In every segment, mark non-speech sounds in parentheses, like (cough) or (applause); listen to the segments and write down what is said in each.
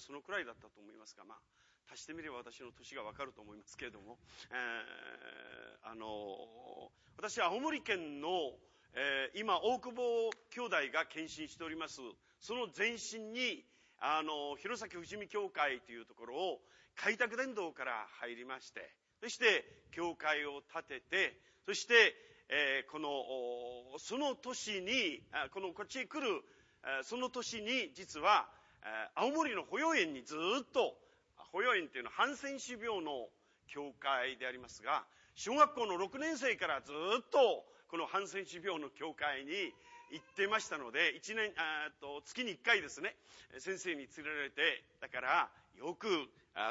そのくらいだったと思いますが、まあ、足してみれば私の年がわかると思いますけれども、えー、あの、私は青森県の、えー、今、大久保兄弟が献身しております、その前身に、あの、弘前富士見教会というところを開拓伝道から入りまして、そして、教会を建てて、そして、えー、この、その年に、このこっちへ来る、その年に、実は、青森の保養園にずっと、保養園っていうのはハンセン種病の教会でありますが、小学校の6年生からずっと、このハンセン種病の教会に行ってましたので、一年、あと月に一回ですね、先生に連れられて、だから、よく、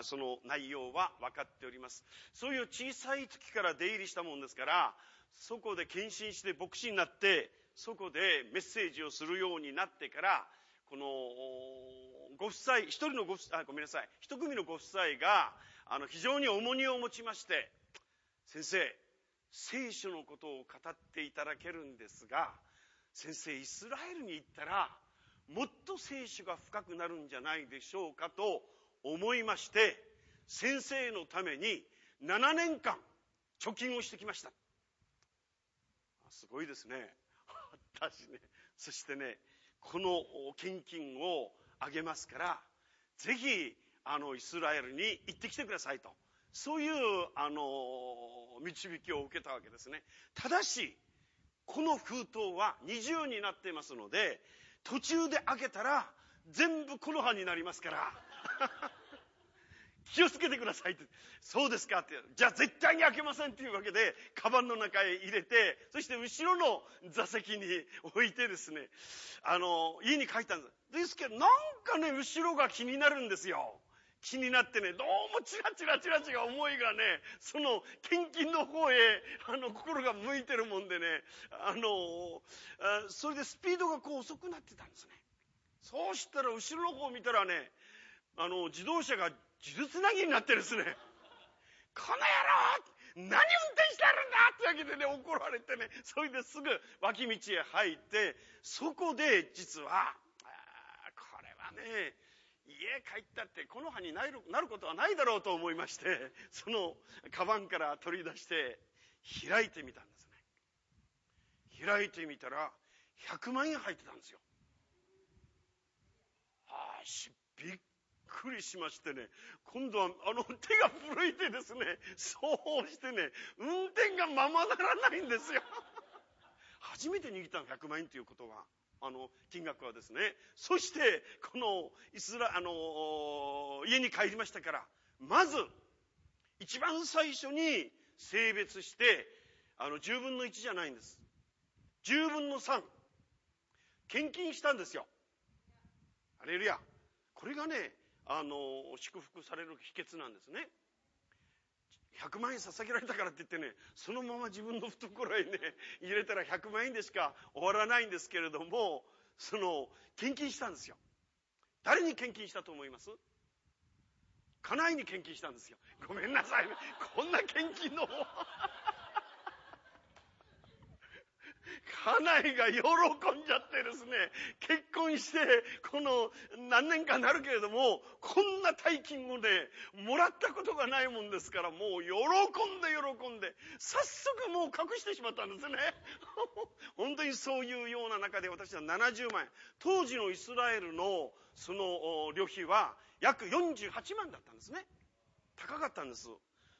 その内容は分かっております。そういう小さい時から出入りしたもんですから、そこで献身して牧師になって、そこでメッセージをするようになってから、この、ご夫妻、一人のご夫妻、ごめんなさい、一組のご夫妻が、あの、非常に重荷を持ちまして、先生、聖書のことを語っていただけるんですが、先生、イスラエルに行ったら、もっと聖書が深くなるんじゃないでしょうかと思いまして、先生のために7年間貯金をしてきました。すごいですね。(laughs) 私ね、そしてね、この献金をあげますから、ぜひ、あの、イスラエルに行ってきてくださいと。そういう、あの、導きを受けたわけですね。ただし、この封筒は二重になっていますので、途中で開けたら全部この葉になりますから。気をつけてくださいって。そうですかって。じゃあ絶対に開けませんっていうわけで、カバンの中へ入れて、そして後ろの座席に置いてですね、あの、家に帰ったんです。ですけど、なんかね、後ろが気になるんですよ。気になってね、どうもチラチラチラチラ思いがね、その献金の方へ、あの、心が向いてるもんでね、あの、それでスピードがこう遅くなってたんですね。そうしたら後ろの方を見たらね、あの、自動車が呪つなぎになってですね、この野郎何運転してるんだってわけでね、怒られてね、それですぐ脇道へ入って、そこで実は、これはね、家帰ったってこの葉になるなることはないだろうと思いまして、そのカバンから取り出して開いてみたんですね。開いてみたら100万円入ってたんですよ。ああ、びっくりしましてね、今度はあの手が震いてですね、そうしてね、運転がままならないんですよ。(laughs) 初めて握ったの100万円ということは。あの、金額はですね。そして、この、イスラ、あの、家に帰りましたから、まず、一番最初に性別して、あの、10分の1じゃないんです。10分の3。献金したんですよ。アレルヤ。これがね、あの、祝福される秘訣なんですね。100万円捧げられたからって言ってね、そのまま自分の懐へね、入れたら100万円でしか終わらないんですけれども、その、献金したんですよ。誰に献金したと思います？家内に献金したんですよ。ごめんなさい、ね。こんな献金の家内が喜んじゃってですね、結婚して、この何年かなるけれども、こんな大金をね、もらったことがないもんですから、もう喜んで喜んで、早速もう隠してしまったんですね。(laughs) 本当にそういうような中で私は70万円。当時のイスラエルのその旅費は約48万だったんですね。高かったんです。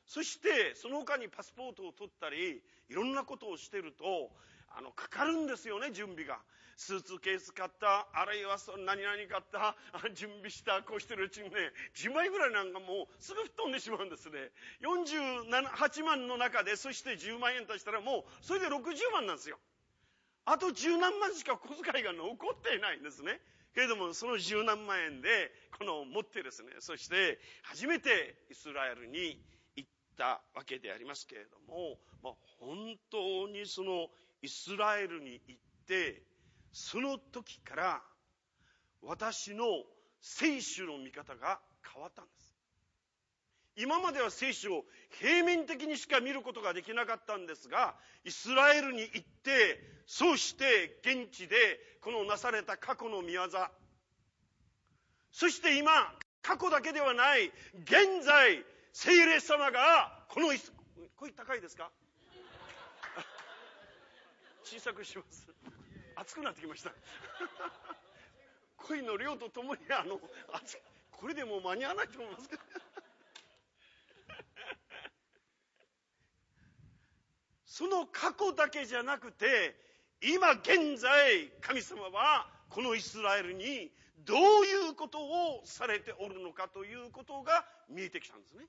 そして、その他にパスポートを取ったり、いろんなことをしてると、あの、かかるんですよね、準備が。スーツケース買った、あるいはそ何々買った、準備した、こうしてるうちにね、10枚ぐらいなんかもうすぐ吹っ飛んでしまうんですね。48万の中で、そして10万円足したらもう、それで60万なんですよ。あと十何万しか小遣いが残っていないんですね。けれども、その十何万円で、この持ってですね、そして初めてイスラエルに行ったわけでありますけれども、まあ、本当にそのイスラエルに行って、その時から私の聖書の見方が変わったんです。今までは聖書を平面的にしか見ることができなかったんですが、イスラエルに行って、そうして現地でこのなされた過去の見業、そして今、過去だけではない、現在、聖霊様が、この、声高いですか？小さくします。熱くなってきました。(laughs) 声の量とともに、あの、これでもう間に合わないと思いますけど。(laughs) その過去だけじゃなくて、今現在、神様はこのイスラエルにどういうことをされておるのかということが見えてきたんですね。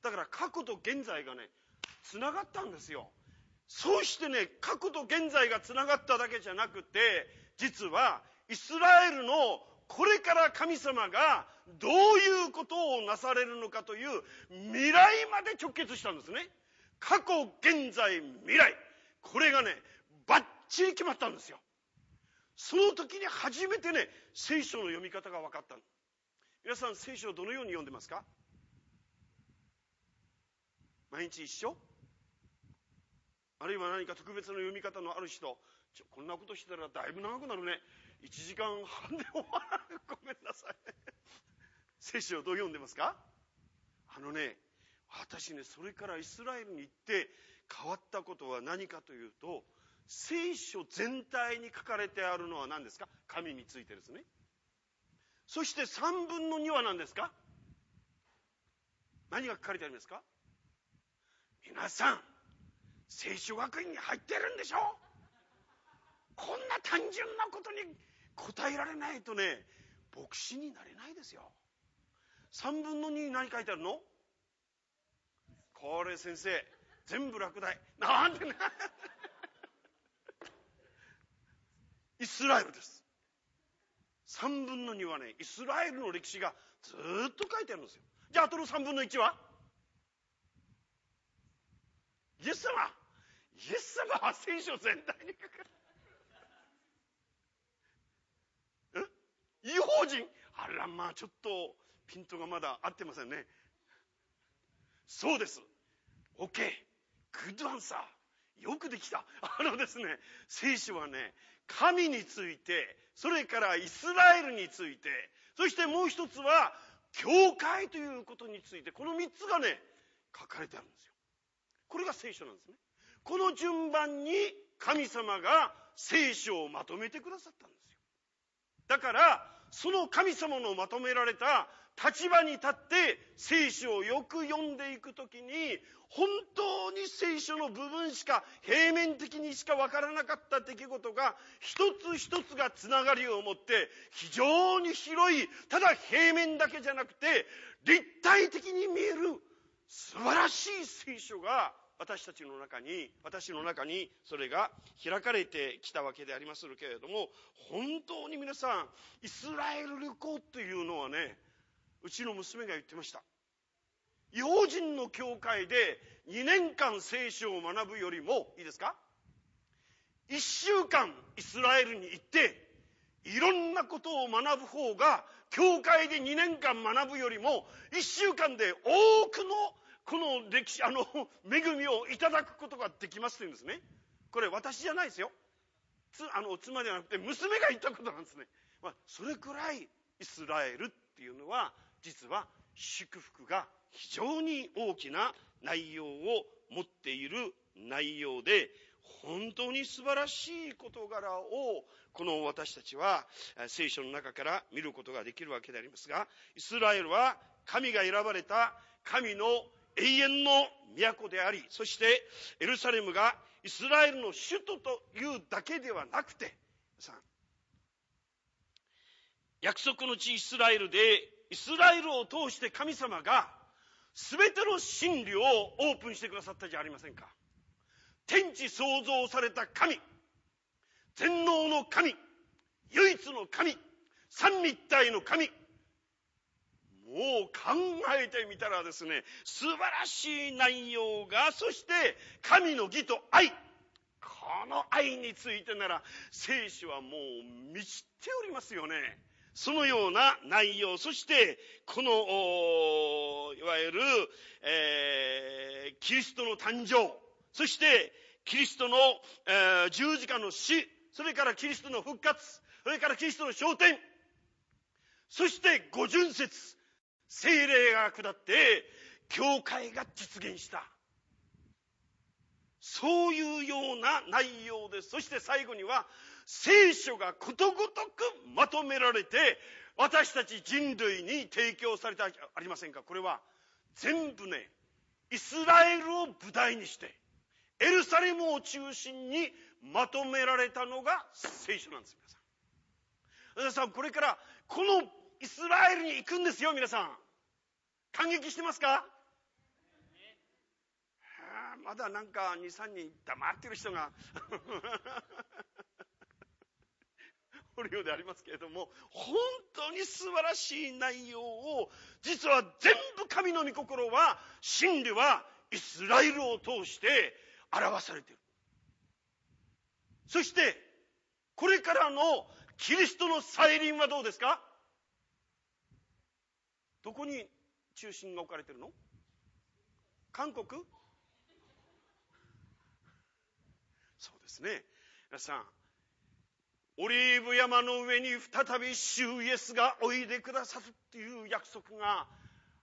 だから過去と現在がね、つながったんですよ。そうしてね、過去と現在がつながっただけじゃなくて、実はイスラエルのこれから神様がどういうことをなされるのかという未来まで直結したんですね。過去、現在、未来。これがね、バッチリ決まったんですよ。その時に初めてね、聖書の読み方が分かった皆さん、聖書をどのように読んでますか？毎日一緒？あるいは何か特別な読み方のある人、ちょこんなことしてたらだいぶ長くなるね。1時間半で終わらない。ごめんなさい。(laughs) 聖書をどう読んでますか？あのね、私ね、それからイスラエルに行って変わったことは何かというと、聖書全体に書かれてあるのは何ですか？神についてですね。そして3分の2は何ですか？何が書かれてありますか？皆さん、聖書学院に入ってるんでしょ？こんな単純なことに答えられないとね、牧師になれないですよ。3分の2に何書いてあるの？これ先生、全部落第。なんでね。(laughs) イスラエルです。3分の2はね、イスラエルの歴史がずっと書いてあるんですよ。じゃあ、あとの3分の1は？イエス様イエス様は聖書全体に書かれ違法人？あらまあちょっとピントがまだ合ってませんね。そうです。OK グッドアンサー。よくできた。あのですね聖書はね神についてそれからイスラエルについてそしてもう一つは教会ということについてこの3つがね書かれてあるんですよ。これが聖書なんですね。この順番に神様が聖書をまとめてくださったんですよ。だからその神様のまとめられた立場に立って聖書をよく読んでいくときに本当に聖書の部分しか平面的にしかわからなかった出来事が一つ一つがつながりを持って非常に広いただ平面だけじゃなくて立体的に見える素晴らしい聖書が私たちの中に私の中にそれが開かれてきたわけでありますけれども本当に皆さんイスラエル旅行というのはねうちの娘が言ってました。違法人の教会で2年間聖書を学ぶよりもいいですか？1週間イスラエルに行っていろんなことを学ぶ方が教会で2年間学ぶよりも1週間で多くのこの歴史あの (laughs) 恵みをいただくことができますというんですね。これ私じゃないですよ。つあの妻ではなくて娘が言ったことなんですね、まあ、それくらいイスラエルっていうのは実は祝福が非常に大きな内容を持っている内容で本当に素晴らしい事柄をこの私たちは聖書の中から見ることができるわけでありますがイスラエルは神が選ばれた神の永遠の都でありそしてエルサレムがイスラエルの首都というだけではなくてさ約束の地イスラエルでイスラエルを通して神様が全ての真理をオープンしてくださったじゃありませんか。天地創造された神全能の神唯一の神三位一体の神もう考えてみたらですね素晴らしい内容がそして神の義と愛。この愛についてなら聖書はもう満ちておりますよね。そのような内容、そして、この、いわゆる、えー、キリストの誕生、そして、キリストの、えー、十字架の死、それからキリストの復活、それからキリストの昇天、そして五巡節、精霊が下って、教会が実現した。そういうような内容です。そして最後には、聖書がことごとくまとめられて、私たち人類に提供されたありませんか？これは全部ね、イスラエルを舞台にして、エルサレムを中心にまとめられたのが聖書なんです、皆さん。皆さん、これからこのイスラエルに行くんですよ、皆さん。感激してますか？まだなんか2、3人黙ってる人が (laughs) おるようでありますけれども、本当に素晴らしい内容を、実は全部神の御心は、真理はイスラエルを通して表されている。そして、これからのキリストの再臨はどうですか？どこに中心が置かれてるの？韓国？そうですね。皆さん、オリーブ山の上に再び主イエスがおいでくださるっていう約束が、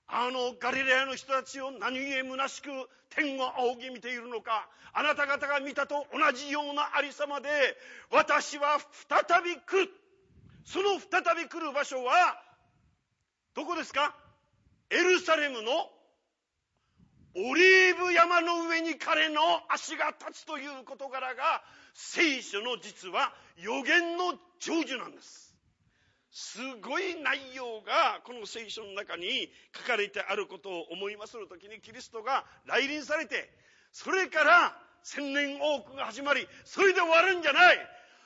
あのガリレアの人たちを何故虚しく天を仰ぎ見ているのか、あなた方が見たと同じようなありさまで、私は再び来る。その再び来る場所は、どこですか？エルサレムのオリーブ山の上に彼の足が立つという事柄が聖書の実は予言の成就なんです。すごい内容がこの聖書の中に書かれてあることを思いまするときにキリストが来臨されて、それから千年王国が始まり、それで終わるんじゃない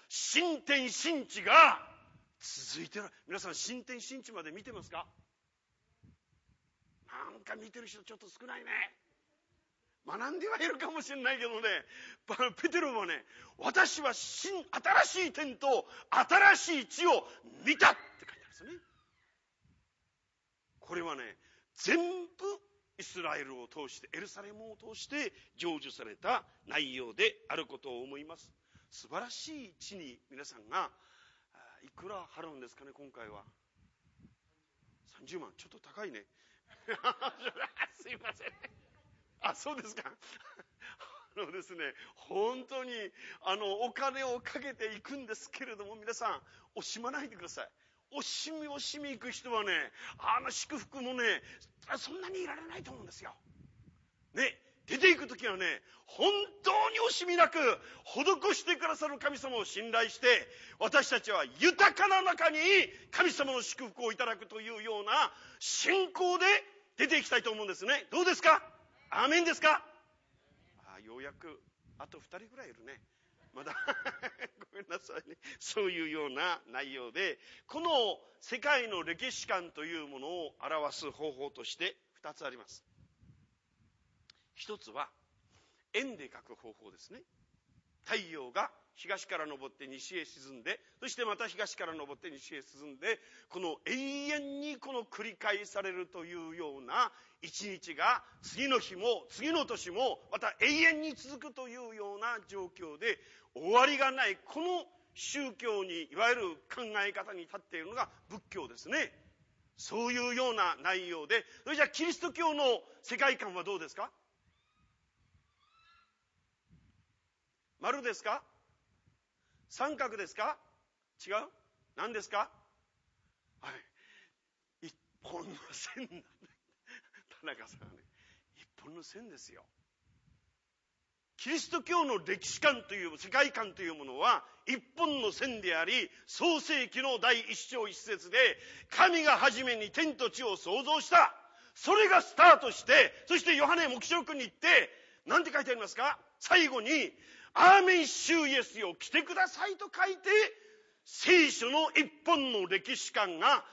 新天新地が続いてる。皆さん新天新地まで見てますか？なんか見てる人ちょっと少ないね。学んではいるかもしれないけどね、ペテロもね、私は新、新しい天と新しい地を見たって書いてあるんですよね。これはね、全部イスラエルを通して、エルサレムを通して成就された内容であることを思います。素晴らしい地に皆さんが、いくら払うんですかね、今回は。30万、ちょっと高いね。(laughs) すいません。あ、そうですか。(laughs) あのですね、本当に、あの、お金をかけていくんですけれども、皆さん、惜しまないでください。惜しみ惜しみ行く人はね、あの祝福もね、そんなにいられないと思うんですよ。ね、出ていくときはね、本当に惜しみなく、施してくださる神様を信頼して、私たちは豊かな中に神様の祝福をいただくというような信仰で出ていきたいと思うんですね。どうですか？アーメンですか？あようやく、あと2人ぐらいいるね。まだ (laughs) ごめんなさいね。そういうような内容で、この世界の歴史観というものを表す方法として2つあります。1つは、円で書く方法ですね。太陽が東から昇って西へ沈んで、そしてまた東から昇って西へ沈んで、この永遠にこの繰り返されるというような一日が次の日も次の年もまた永遠に続くというような状況で終わりがないこの宗教にいわゆる考え方に立っているのが仏教ですね。そういうような内容で、それじゃあキリスト教の世界観はどうですか？丸ですか？三角ですか？違う？何ですか？はい。一本の線なんだ。田中さんはね、一本の線ですよ。キリスト教の歴史観という世界観というものは一本の線であり創世紀の第一章一節で神が初めに天と地を創造したそれがスタートしてそしてヨハネ黙示録に行って何て書いてありますか？最後にアーメン主イエスよ来てくださいと書いて聖書の一本の歴史観が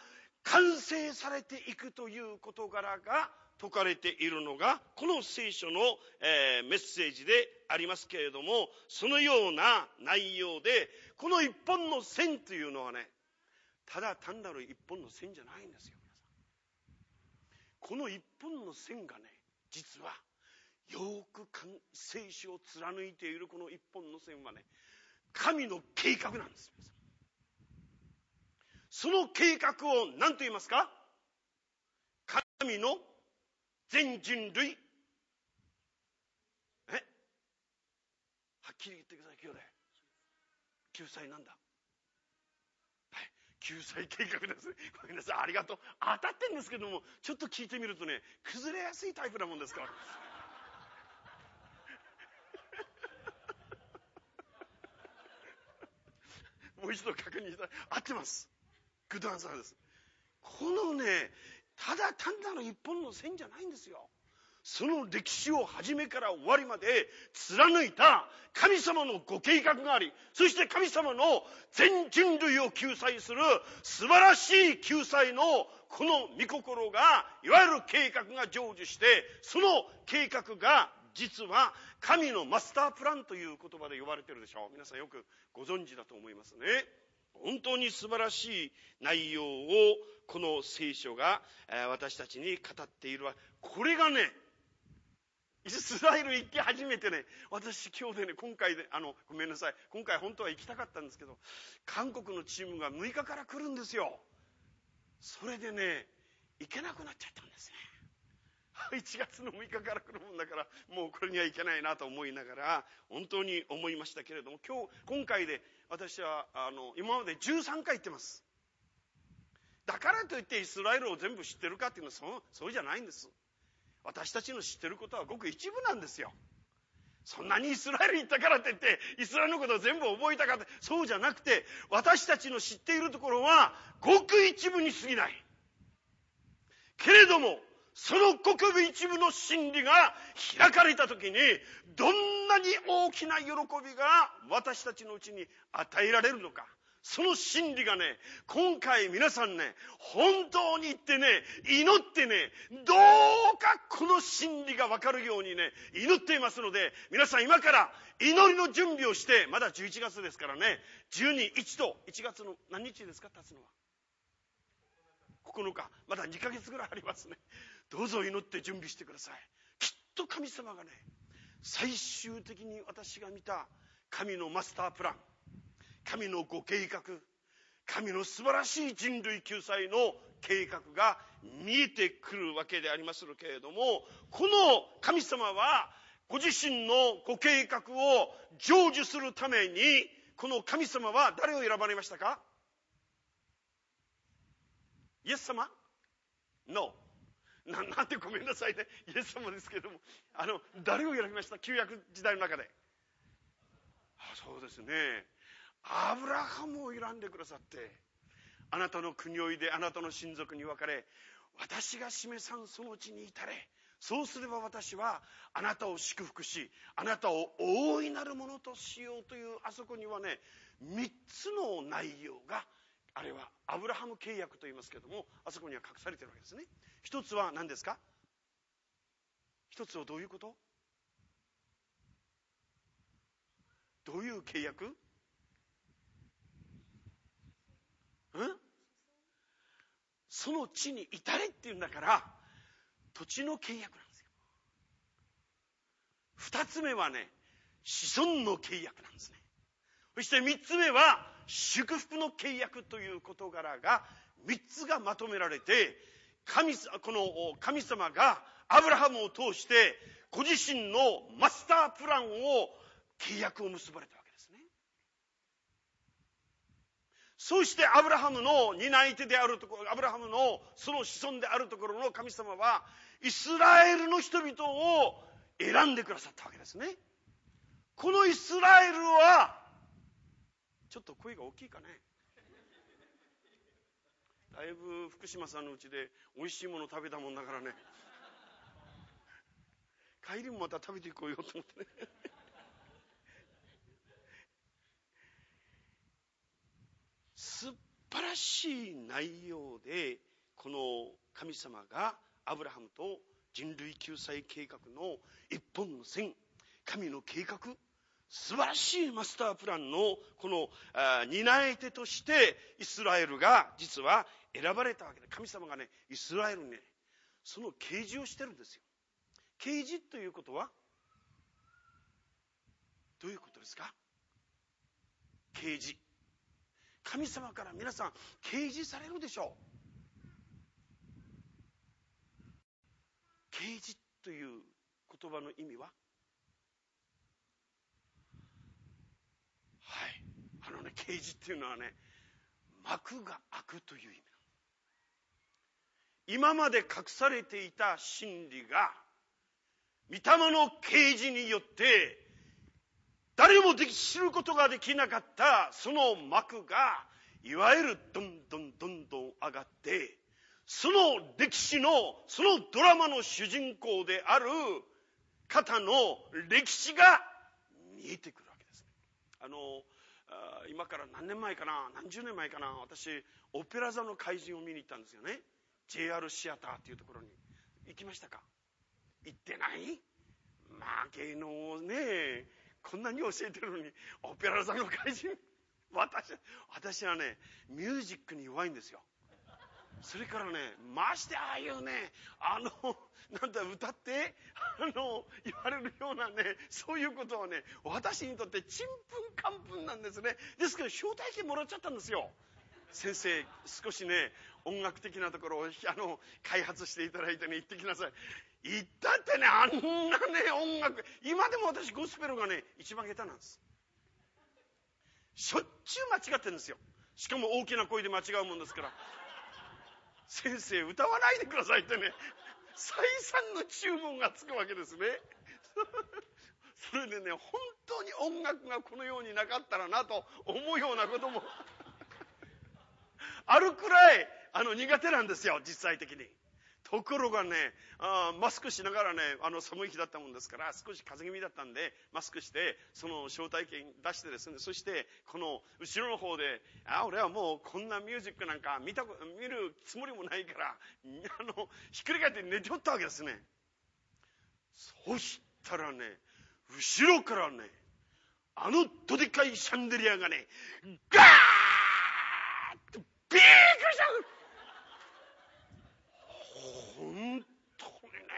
完成されていくという事柄が説かれているのがこの聖書の、えー、メッセージでありますけれどもそのような内容でこの一本の線というのはねただ単なる一本の線じゃないんですよ皆さん。この一本の線がね実はよく聖書を貫いているこの一本の線はね、神の計画なんです。その計画を何と言いますか？神の全人類。え？はっきり言ってください兄弟救済なんだ。はい。救済計画です。ごめんなさい。ありがとう。当たってんですけどもちょっと聞いてみるとね崩れやすいタイプなもんですから。もう一度確認した合ってます。グッドアンサーです。このねただ単なる一本の線じゃないんですよ。その歴史を初めから終わりまで貫いた神様のご計画がありそして神様の全人類を救済する素晴らしい救済のこの御心がいわゆる計画が成就してその計画が実は神のマスタープランという言葉で呼ばれてるでしょう。皆さんよくご存知だと思いますね。本当に素晴らしい内容をこの聖書が私たちに語っているわこれがねイスラエル行き始めてね私今日でね今回であのごめんなさい。今回本当は行きたかったんですけど韓国のチームが6日から来るんですよ。それでね行けなくなっちゃったんですね。1月の6日から来るもんだからもうこれにはいけないなと思いながら本当に思いましたけれども今日今回で私はあの今まで13回行ってます。だからといってイスラエルを全部知ってるかっていうのはそうそうじゃないんです。私たちの知ってることはごく一部なんですよ。そんなにイスラエルに行ったからといってイスラエルのことを全部覚えたかってそうじゃなくて私たちの知っているところはごく一部に過ぎない。けれどもそのごく一部の真理が開かれた時にどんなに大きな喜びが私たちのうちに与えられるのかその真理がね、今回皆さんね、本当に言ってね、祈ってね、どうかこの真理がわかるようにね、祈っていますので、皆さん今から祈りの準備をして、まだ11月ですからね、12、1と、1月の何日ですか、経つのは。9日、まだ2ヶ月ぐらいありますね。どうぞ祈って準備してください。きっと神様がね、最終的に私が見た神のマスタープラン、神のご計画神の素晴らしい人類救済の計画が見えてくるわけでありますけれどもこの神様はご自身のご計画を成就するためにこの神様は誰を選ばれましたか？イエス様 ?No。ななんてごめんなさいね。イエス様ですけども。あの、誰を選びました？旧約時代の中で。あそうですね。アブラハムを選んでくださってあなたの国をいであなたの親族に分かれ私が示さんその地に至れそうすれば私はあなたを祝福しあなたを大いなるものとしようというあそこにはね3つの内容があれはアブラハム契約と言いますけどもあそこには隠されてるわけですね。一つは何ですか？一つはどういうこと？どういう契約？んその地に至れっていうんだから土地の契約なんですよ。二つ目はね子孫の契約なんですね。そして三つ目は祝福の契約という事柄が三つがまとめられて神この神様がアブラハムを通してご自身のマスタープランを契約を結ばれたわけですねそしてアブラハムの担い手であるところ、アブラハムのその子孫であるところの神様は、イスラエルの人々を選んでくださったわけですね。このイスラエルは、ちょっと声が大きいかね。だいぶ福島さんのうちで美味しいもの食べたもんだからね。帰りもまた食べていこうよと思ってね。素晴らしい内容でこの神様がアブラハムと人類救済計画の一本の線神の計画素晴らしいマスタープランのこの担い手としてイスラエルが実は選ばれたわけで神様がねイスラエルにねその啓示をしてるんですよ。啓示ということはどういうことですか？啓示。神様から皆さん掲示されるでしょう。啓示という言葉の意味ははい。あのね啓示っていうのはね幕が開くという意味今まで隠されていた真理が御霊の啓示によって誰も知ることができなかったその幕がいわゆるどんどんどんどん上がってその歴史のそのドラマの主人公である方の歴史が見えてくる。あの今から何年前かな何十年前かな私オペラ座の怪人を見に行ったんですよね。JR シアターっていうところに。行きましたか？行ってない？まあ芸能をねこんなに教えてるのにオペラ座の怪人？(laughs) 私私はねミュージックに弱いんですよ。それからねましてああいうねあのなんだ歌ってあの言われるようなねそういうことはね私にとってちんぷんかんぷんなんですね。ですけど招待券もらっちゃったんですよ。先生少しね音楽的なところをあの開発していただいてね行ってきなさい。行ったってねあんなね音楽今でも私ゴスペルがね一番下手なんです。しょっちゅう間違ってるんですよ。しかも大きな声で間違うもんですから。先生歌わないでくださいってね。再三の注文がつくわけですね。(laughs) それでね本当に音楽がこのようになかったらなと思うようなことも。あるくらいあの苦手なんですよ実際的に。ところがねあマスクしながらねあの寒い日だったもんですから少し風邪気味だったんでマスクしてその招待券出してですねそしてこの後ろの方であ俺はもうこんなミュージックなんか見た見るつもりもないからあのひっくり返って寝ておったわけですね。そしたらね後ろからねあのどでかいシャンデリアがねガーッとびっくりした本当にね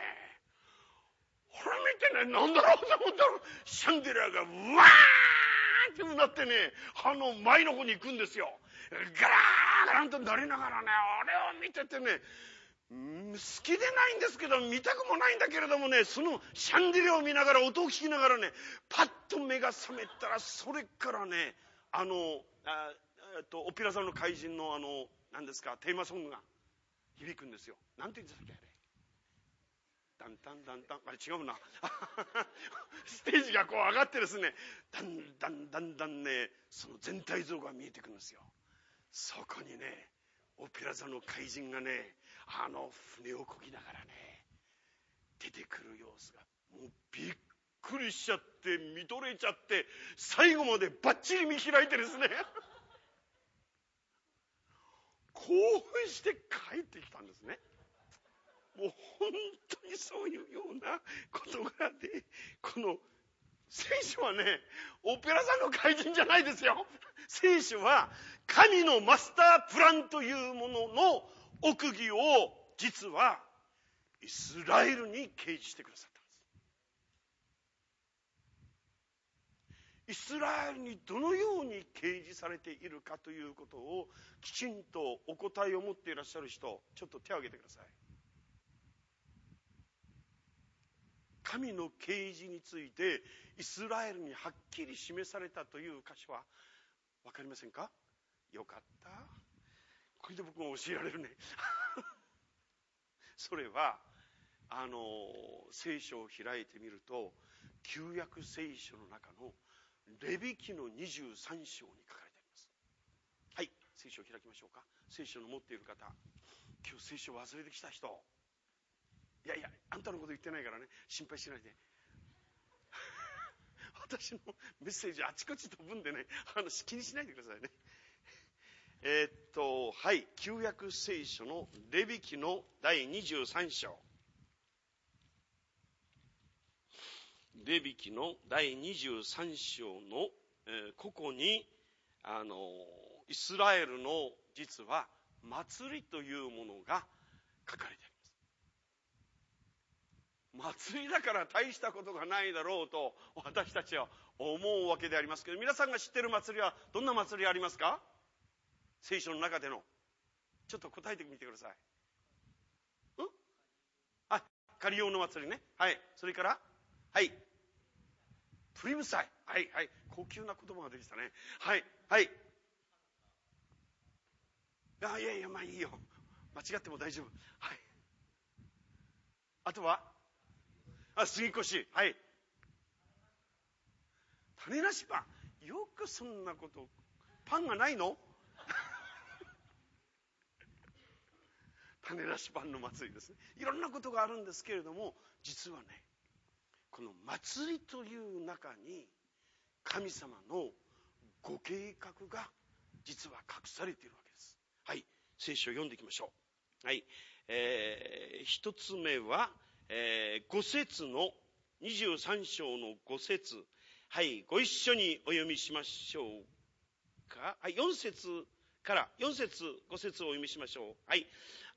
これ見てねなんだろうと思ったらシャンデリアがわーってなってねあの前の方に行くんですよガラーガランとなりながらねあれを見ててね好きでないんですけど見たくもないんだけれどもねそのシャンデリアを見ながら音を聞きながらねパッと目が覚めたらそれからねあのあとオペラ座の怪人のあの何ですかテーマソングが響くんですよ。なんて言うんですかあれ。だんだんだんだん、あれ違うな。(laughs) ステージがこう上がってですね、だんだんだんだんね、その全体像が見えてくるんですよ。そこにね、オペラ座の怪人がね、あの船をこぎながらね、出てくる様子が、もうびっくりしちゃって、見とれちゃって、最後までバッチリ見開いてですね、(laughs) 興奮して帰ってきたんですね。もう本当にそういうような事柄で、この聖書はね、オペラ座の怪人じゃないですよ。聖書は神のマスタープランというものの奥義を実はイスラエルに掲示してくださったんです。イスラエルにどのように掲示されているかということをきちんとお答えを持っていらっしゃる人ちょっと手を挙げてください神の啓示についてイスラエルにはっきり示されたという箇所は分かりませんか？よかった。これで僕も教えられるね。(laughs) それはあの聖書を開いてみると旧約聖書の中のレビ記の23章に書かれてあります。はい聖書を開きましょうか。聖書の持っている方今日聖書を忘れてきた人。いやいやあんたのこと言ってないからね。心配しないで。(laughs) 私のメッセージあちこち飛ぶんでね。あの気にしないでくださいね。えー、っとはい。旧約聖書のレビ記の第23章。レビ記の第23章の、えー、ここにあのイスラエルの実は祭りというものが書かれています祭りだから大したことがないだろうと私たちは思うわけでありますけど皆さんが知ってる祭りはどんな祭りありますか？聖書の中でのちょっと答えてみてください。ん？あカリオの祭りね。はい。それから？はい。プリム祭。はい、はい。高級な言葉ができたね。はい、はい。あ、いやいや、まあいいよ。間違っても大丈夫。はい。あとは？あ、杉越。はい。種なしパン。よくそんなこと。パンがないの？種なしパンの祭りですね。いろんなことがあるんですけれども、実はね、この祭りという中に、神様のご計画が実は隠されているわけです。はい。聖書を読んでいきましょう。はい。えー、一つ目は、えー、五節の23章の五節はい、ご一緒にお読みしましょうか。はい、4節から、4節5節をお読みしましょう。はい。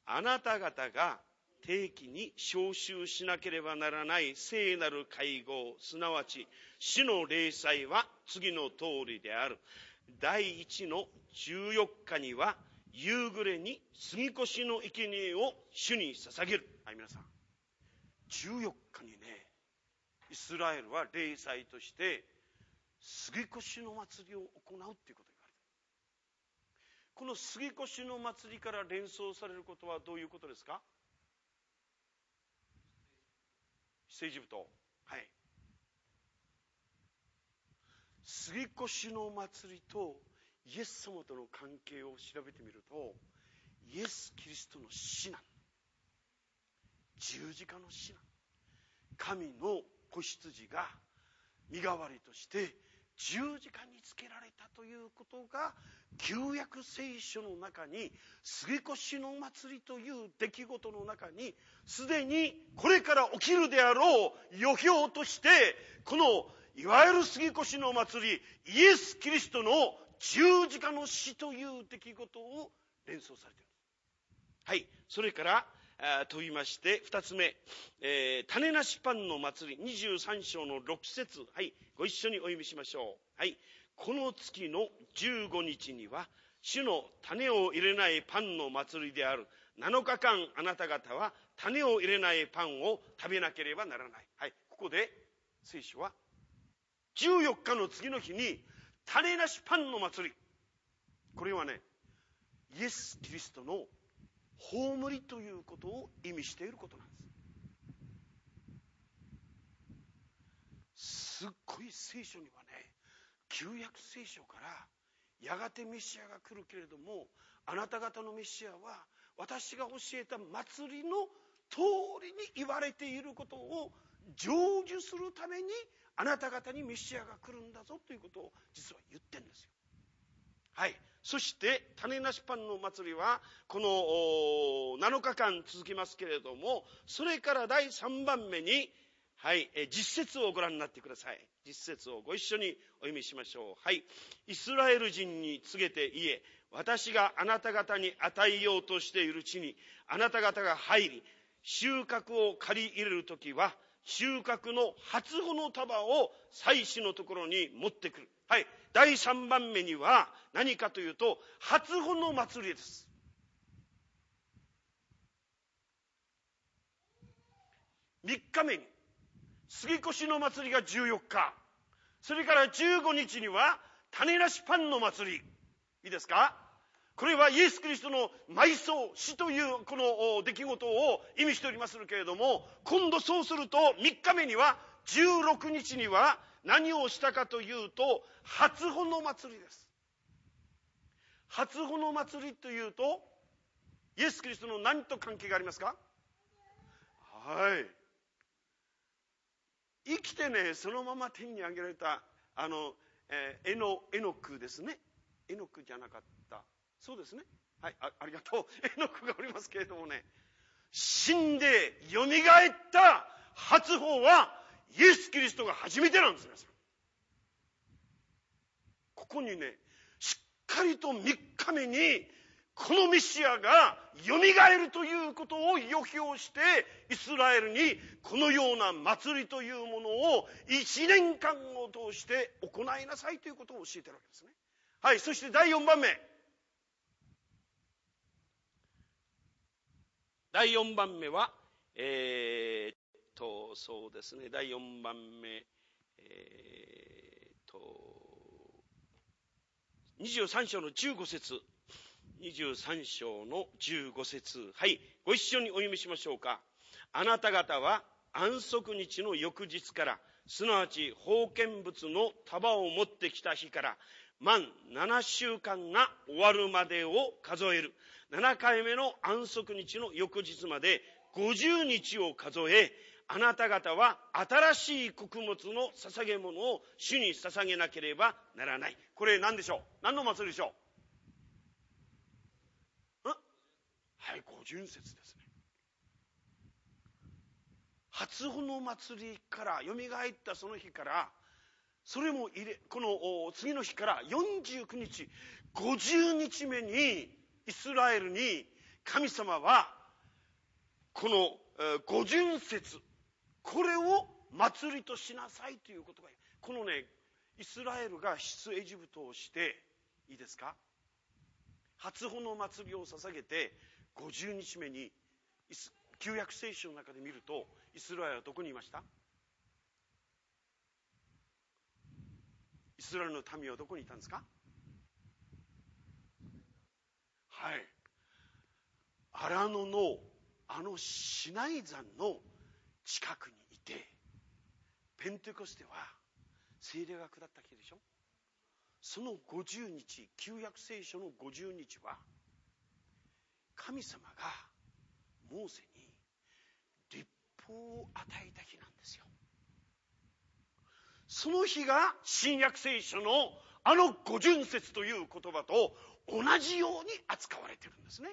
あなた方が定期に召集しなければならない聖なる会合、すなわち死の霊祭は次の通りである。第一の14日には夕暮れに杉越の生贄を主に捧げる。はい、皆さん。14日にね、イスラエルは霊祭として杉越の祭りを行うっていうことがある。この杉越の祭りから連想されることはどういうことですか？出エジプト。はい。杉越の祭りとイエス様との関係を調べてみると、イエス・キリストの死なんだ。十字架の死な。神の子羊が身代わりとして十字架につけられたということが旧約聖書の中に杉越の祭りという出来事の中にすでにこれから起きるであろう予表としてこのいわゆる杉越の祭りイエス・キリストの十字架の死という出来事を連想されているはいそれからと言いまして二つ目、えー、種なしパンの祭り23章の6節はいご一緒にお読みしましょうはいこの月の15日には主の種を入れないパンの祭りである7日間あなた方は種を入れないパンを食べなければならない。はい。ここで聖書は14日の次の日に種なしパンの祭り。これはね、イエス・キリストの葬りということを意味していることなんです。すっごい聖書にはね、旧約聖書からやがてメシアが来るけれどもあなた方のメシアは私が教えた祭りの通りに言われていることを成就するためにあなた方にメシアが来るんだぞということを実は言ってるんですよ。はい。そして、種なしパンの祭りは、この7日間続きますけれども、それから第3番目に、はい、え実説をご覧になってください。実説をご一緒にお読みしましょう。はい。イスラエル人に告げて言え、私があなた方に与えようとしている地に、あなた方が入り、収穫を借り入れるときは、収穫の初穂の束を祭司のところに持ってくる。はい。第3番目には何かというと、初穂の祭りです。3日目に杉越の祭りが14日。それから15日には種なしパンの祭り。いいですか？これはイエス・キリストの埋葬、死というこの出来事を意味しておりまするけれども、今度そうすると3日目には16日には何をしたかというと、初穂の祭りです。初穂の祭りというと、イエス・キリストの何と関係がありますか？はい。生きてね、そのまま天に上げられた、あの、えー、エノ、エノクですね。エノクじゃなかった。そうですね。はい、あありがとう。エノクがおりますけれどもね、死んで蘇った初歩は、イエス・キリストが初めてなんです、皆さん。ここにね、しっかりと3日目に、このメシアが蘇るということを予表してイスラエルにこのような祭りというものを1年間を通して行いなさいということを教えてるわけですね。はい、そして第4番目。第4番目はえー、と、そうですね、第4番目、えー、っと、23章の15節23章の15節はい、ご一緒にお読みしましょうか。あなた方は安息日の翌日から、すなわち封建物の束を持ってきた日から、満7週間が終わるまでを数える。7回目の安息日の翌日まで50日を数え、あなた方は新しい穀物の捧げ物を主に捧げなければならない。これ何でしょう？何の祭りでしょう？ん？はい、五巡節ですね。初穂の祭りから蘇ったその日からそれも入れこの次の日から49日50日目にイスラエルに神様はこの五巡節これを祭りとしなさいということがこのねイスラエルが出エジプトをしていいですか？初穂の祭りを捧げて50日目に旧約聖書の中で見るとイスラエルはどこにいました？イスラエルの民はどこにいたんですか？はい。荒野のあのシナイ山の近くにいてペンテコステは精霊が下った日でしょ？その50日旧約聖書の50日は神様がモーセに立法を与えた日なんですよ。その日が新約聖書のあの五巡節という言葉と同じように扱われてるんですね。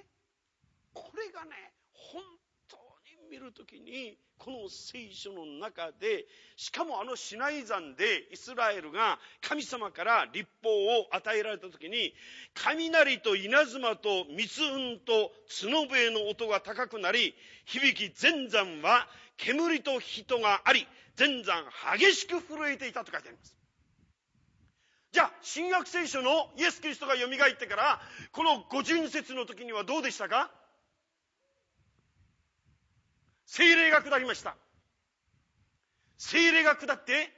これがね本見るときにこの聖書の中でしかもあのシナイ山でイスラエルが神様から立法を与えられたときに雷と稲妻と密雲と角笛の音が高くなり響き全山は煙と人があり全山激しく震えていたと書いてあります。じゃあ新約聖書のイエス・キリストがよみがえってからこの五巡節の時にはどうでしたか？精霊が下りました精霊が下って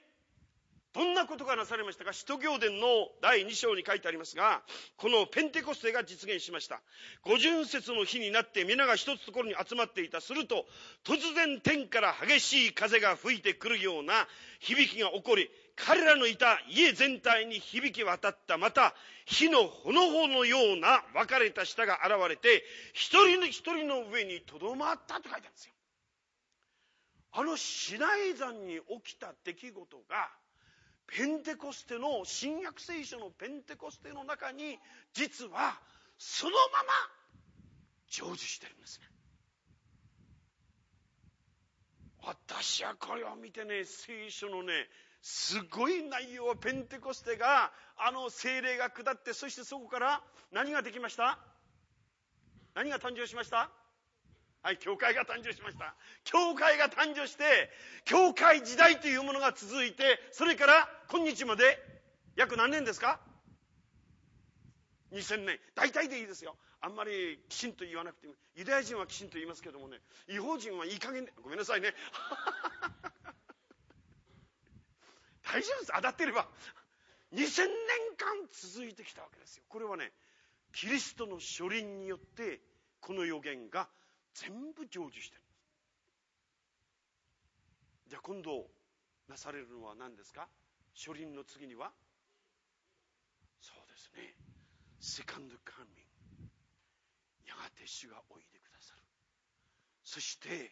どんなことがなされましたか？使徒行伝の第2章に書いてありますが、このペンテコステが実現しました。五巡節の日になって皆が一つところに集まっていた。すると、突然天から激しい風が吹いてくるような響きが起こり、彼らのいた家全体に響き渡った。また、火の炎のような分かれた舌が現れて、一人の一人の上にとどまったと書いてあるんですよ。あのシナイ山に起きた出来事がペンテコステの新約聖書のペンテコステの中に実はそのまま成就してるんです。ね私はこれを見てね聖書のねすごい内容はペンテコステがあの精霊が下ってそしてそこから何ができました？何が誕生しました？はい、教会が誕生しました。教会が誕生して、教会時代というものが続いて、それから今日まで約何年ですか ?2000 年。大体でいいですよ。あんまりきちんと言わなくても。ユダヤ人はきちんと言いますけどもね、違法人はいい加減で、ごめんなさいね。(laughs) 大丈夫です。当たってれば。2000年間続いてきたわけですよ。これはね、キリストの書輪によって、この予言が全部成就してる。じゃあ今度なされるのは何ですか？書輪の次には？そうですね。セカンドカーミング。やがて主がおいでくださる。そして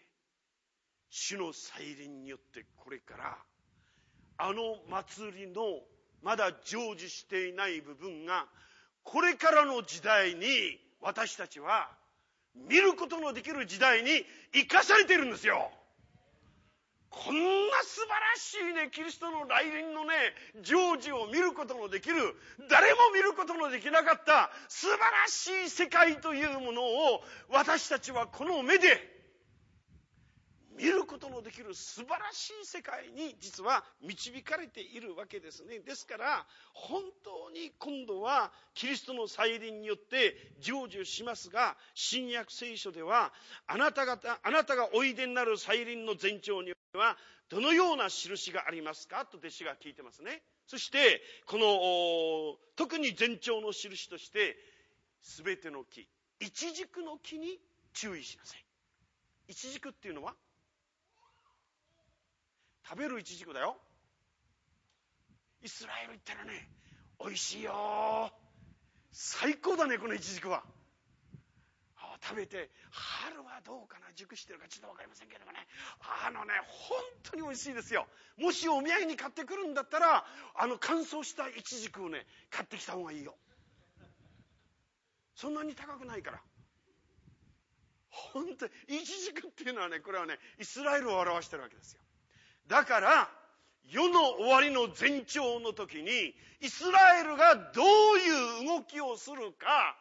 主の再臨によってこれからあの祭りのまだ成就していない部分がこれからの時代に私たちは見ることのできる時代に生かされているんですよ。こんな素晴らしいね、キリストの来臨のね、成就を見ることのできる、誰も見ることのできなかった素晴らしい世界というものを私たちはこの目で見ることのできる素晴らしい世界に実は導かれているわけですね。ですから、本当に今度はキリストの再臨によって成就しますが、新約聖書では、あなた方、あなたがおいでになる再臨の前兆には、どのような印がありますか？と弟子が聞いてますね。そして、この、特に前兆の印として、すべての木、イチジクの木に注意しなさい。イチジクっていうのは食べるイチジクだよ。イスラエル行ったらね、美味しいよ。最高だね、このイチジクは。食べて、春はどうかな熟してるかちょっとわかりませんけどもね。あのね、本当に美味しいですよ。もしお土産に買ってくるんだったら、あの乾燥したイチジクをね、買ってきた方がいいよ。そんなに高くないから。本当に、イチジクっていうのはね、これはね、イスラエルを表してるわけですよ。だから、世の終わりの前兆の時に、イスラエルがどういう動きをするか、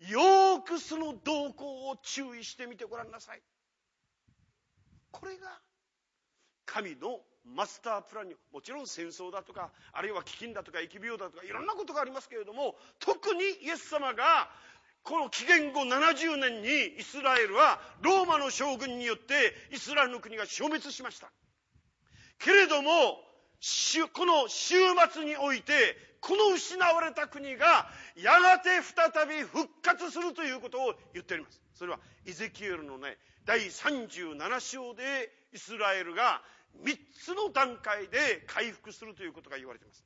よーくその動向を注意してみてごらんなさい。これが、神のマスタープランに、もちろん戦争だとか、あるいは飢饉だとか、疫病だとか、いろんなことがありますけれども、特にイエス様がこの紀元後70年にイスラエルはローマの将軍によってイスラエルの国が消滅しました。けれども、この終末において、この失われた国がやがて再び復活するということを言っております。それはイゼキエルのね、第37章でイスラエルが3つの段階で回復するということが言われています。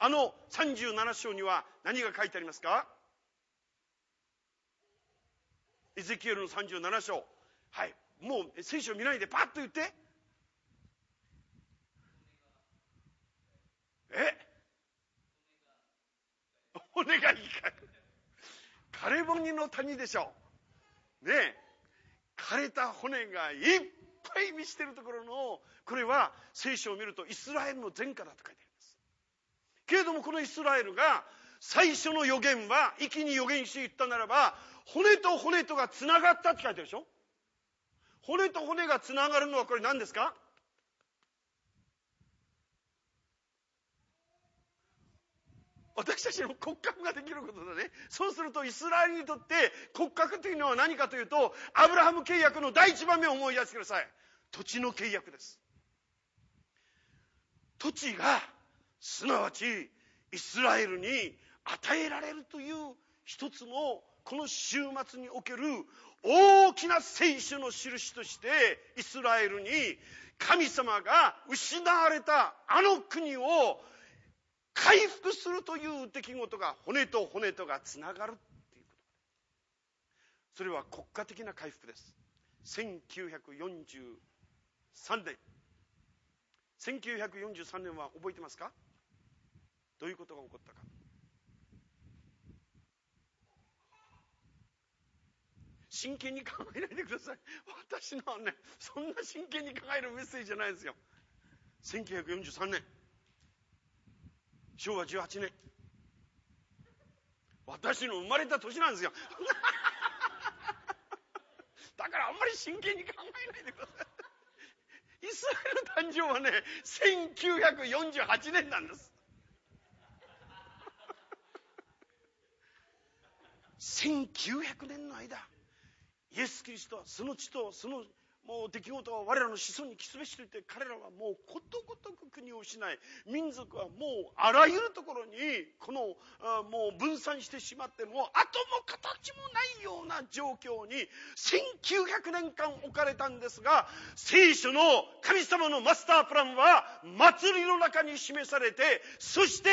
あの37章には何が書いてありますか？エゼキエルの37章。はい。もう聖書見ないでパッと言って。え？骨が生き返る。枯れ骨の谷でしょう。ねえ。枯れた骨がいっぱい見してるところの、これは聖書を見るとイスラエルの前科だと書いてあります。けれどもこのイスラエルが最初の予言は、一気に予言して言ったならば、骨と骨とがつながったって書いてあるでしょ？骨と骨がつながるのはこれ何ですか？私たちの骨格ができることだね。そうするとイスラエルにとって骨格というのは何かというと、アブラハム契約の第一番目を思い出してください。土地の契約です。土地が、すなわちイスラエルに与えられるという一つのこの週末における大きな聖書の印としてイスラエルに神様が失われたあの国を回復するという出来事が骨と骨とがつながるということそれは国家的な回復です1943年1943年は覚えてますか？どういうことが起こったか真剣に考えないでください。私のはね、そんな真剣に考えるメッセージじゃないですよ。1943年。昭和18年。私の生まれた年なんですよ。(laughs) だからあんまり真剣に考えないでください。イスラエル誕生はね、1948年なんです。1900年の間、イエス・キリストはその地とそのもう出来事は我らの子孫に来すべしと言って彼らはもうことごとく国を失い。民族はもうあらゆるところにこのもう分散してしまってもう後も形もないような状況に1900年間置かれたんですが聖書の神様のマスタープランは祭りの中に示されてそして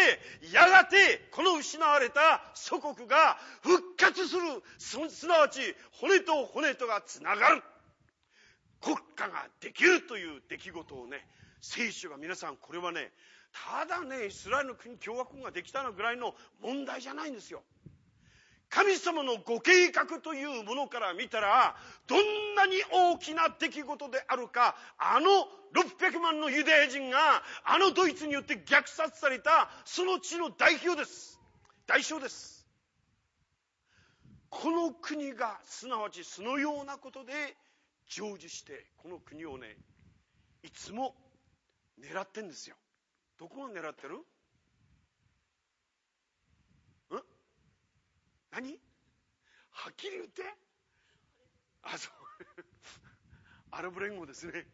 やがてこの失われた祖国が復活する。すなわち骨と骨とがつながる。国家ができるという出来事をね、聖書が皆さんこれはね、ただね、イスラエルの国共和国ができたのぐらいの問題じゃないんですよ。神様のご計画というものから見たら、どんなに大きな出来事であるか、あの600万のユダヤ人が、あのドイツによって虐殺された、その地の代表です。代償です。この国が、すなわちそのようなことで成就してこの国をねいつも狙ってんですよ。どこを狙ってる？ん？何？はっきり言ってあ、そう。(laughs) アラブ連合ですね。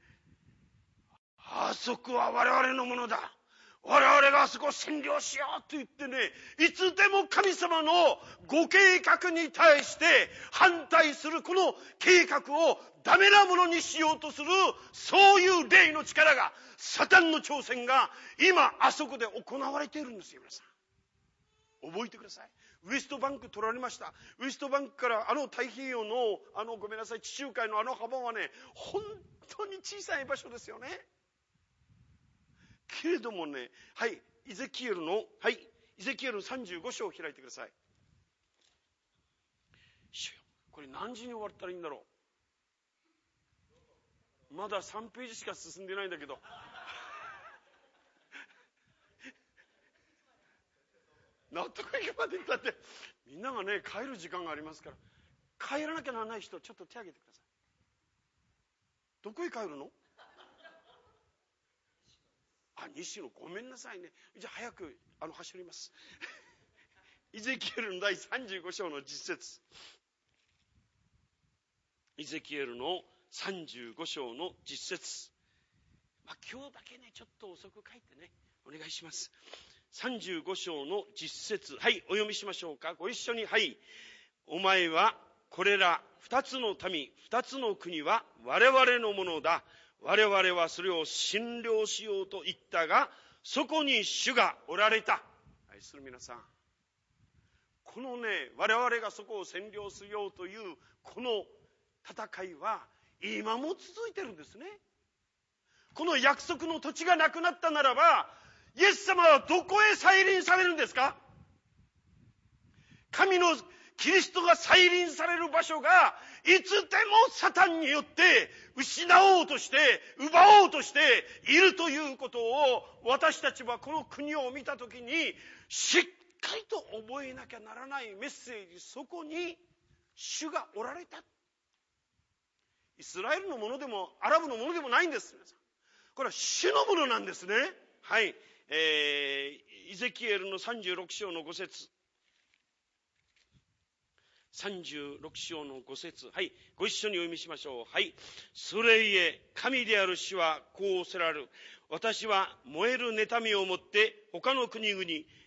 あそこは我々のものだ。我々があそこ占領しようと言ってね、いつでも神様のご計画に対して反対するこの計画をダメなものにしようとする、そういう霊の力が、サタンの挑戦が今あそこで行われているんですよ、皆さん。覚えてください。ウエストバンク取られました。ウエストバンクからあの太平洋の、あの、ごめんなさい、地中海のあの幅はね、本当に小さい場所ですよね。けれどもね、はい、イゼキエルの、はい、イゼキエルの35章を開いてください。これ何時に終わったらいいんだろう？まだ3ページしか進んでないんだけど。(laughs) 納得いくまで言ったって、みんながね、帰る時間がありますから、帰らなきゃならない人、ちょっと手挙げてください。どこへ帰るの？あ、西野、ごめんなさいね。じゃあ早く、あの、走ります。(laughs) イゼキエルの第35章の実節。イゼキエルの35章の実節。まあ、今日だけね、ちょっと遅く書いてね、お願いします。35章の実節。はい、お読みしましょうか。ご一緒に、はい。お前は、これら二つの民、二つの国は我々のものだ。我々はそれを診療しようと言ったが、そこに主がおられた。愛する皆さん。このね、我々がそこを占領しようという、この戦いは、今も続いてるんですね。この約束の土地がなくなったならば、イエス様はどこへ再臨されるんですか？神のキリストが再臨される場所が、いつでもサタンによって失おうとして、奪おうとしているということを、私たちはこの国を見たときに、しっかりと覚えなきゃならないメッセージ、そこに主がおられた。イスラエルのものでも、アラブのものでもないんです。これは主のものなんですね。はい。えー、イゼキエルの36章の5節36章の5節はい。ご一緒にお読みしましょう。はい。それゆえ、神である主はこうおせられる。私は燃える妬みをもって他の国々、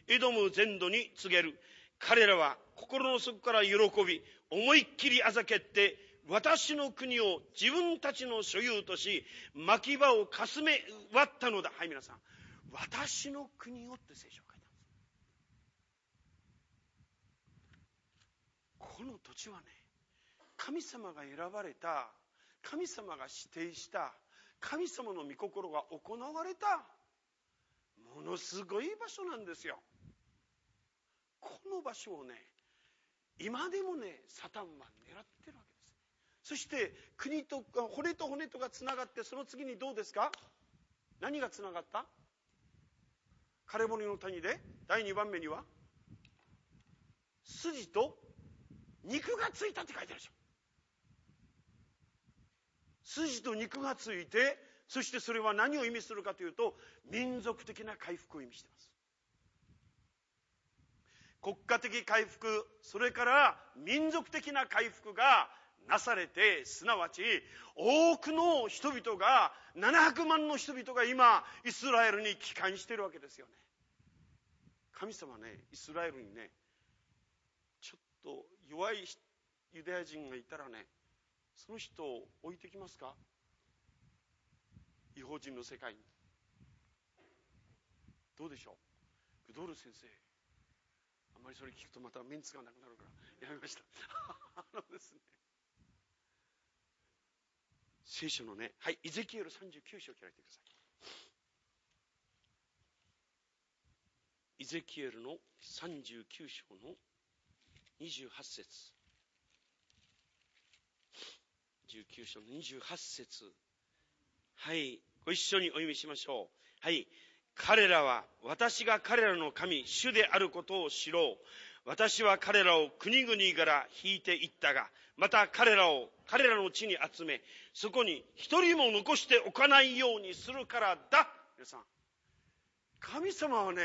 エドム全土に告げる。彼らは心の底から喜び、思いっきりあざけって、私の国を自分たちの所有とし、巻き場をかすめ割ったのだ。はい、皆さん。私の国をって聖書この土地はね神様が選ばれた神様が指定した神様の御心が行われたものすごい場所なんですよ。この場所をね今でもねサタンは狙ってるわけです。そして国と骨と骨とがつながってその次にどうですか？何がつながった？枯れ物の谷で？第2番目には？筋と肉がついたって書いてあるでしょ。筋と肉がついてそしてそれは何を意味するかというと民族的な回復を意味しています。国家的回復それから民族的な回復がなされてすなわち多くの人々が700万の人々が今イスラエルに帰還しているわけですよね。神様ねイスラエルにねちょっと弱いユダヤ人がいたらねその人を置いてきますか？違法人の世界に。どうでしょう？グドール先生。あまりそれ聞くとまたメンツがなくなるから。やめました。(laughs) あのですね。聖書のねはいイゼキエル39章を開いてください。イゼキエルの39章の28節。19章の28節。はい。ご一緒にお読みしましょう。はい。彼らは私が彼らの神主であることを知ろう。私は彼らを国々から引いていったが、また彼らを彼らの地に集め、そこに一人も残しておかないようにするからだ。皆さん、神様はね、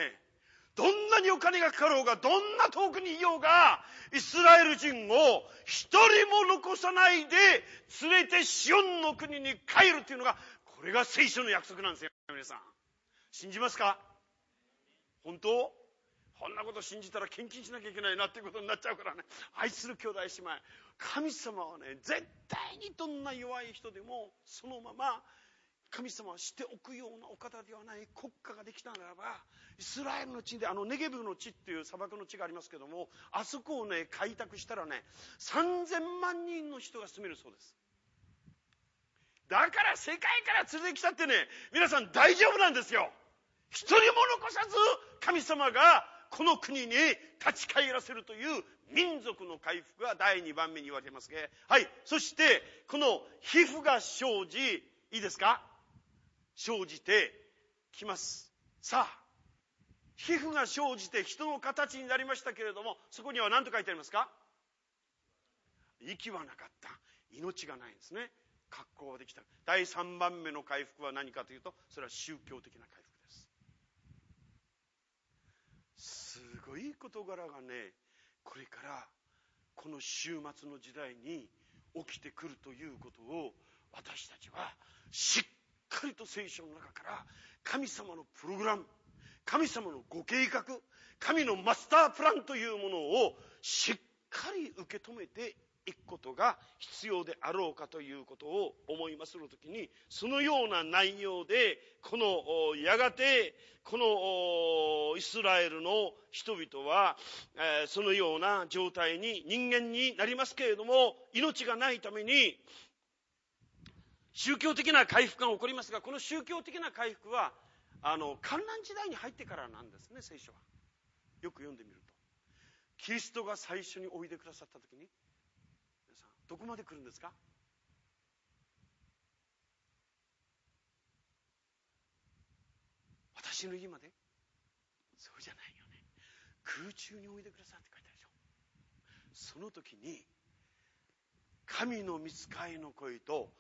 どんなにお金がかかろうが、どんな遠くにいようが、イスラエル人を一人も残さないで連れてシオンの国に帰るっていうのが、これが聖書の約束なんですよ、皆さん。信じますか？本当？こんなこと信じたら献金しなきゃいけないなっていうことになっちゃうからね。愛する兄弟姉妹。神様はね、絶対にどんな弱い人でも、そのまま、神様はしておくようなお方ではない国家ができたならば、イスラエルの地で、あのネゲブの地っていう砂漠の地がありますけども、あそこをね、開拓したらね、3000万人の人が住めるそうです。だから世界から連れてきたってね、皆さん大丈夫なんですよ。一人も残さず神様がこの国に立ち返らせるという民族の回復が第2番目に言われてますね。はい。そして、この皮膚が生じ、いいですか？生じてきます。さあ、皮膚が生じて人の形になりましたけれども、そこには何と書いてありますか？息はなかった。命がないんですね。格好はできた。第3番目の回復は何かというと、それは宗教的な回復です。す。ごい事柄がねこれからこの週末の時代に起きてくるということを私たちはしっかりと聖書の中から神様のプログラム神様のご計画神のマスタープランというものをしっかり受け止めていくことが必要であろうかということを思いまするときにそのような内容でこのやがてこのイスラエルの人々は、えそのような状態に人間になりますけれども命がないために宗教的な回復が起こりますがこの宗教的な回復はあの観覧時代に入ってからなんですね聖書は。よく読んでみると。キリストが最初においでくださった時に皆さんどこまで来るんですか？私の家まで？そうじゃないよね。空中においでくださいって書いてあるでしょ。その時に神の見つかいの声と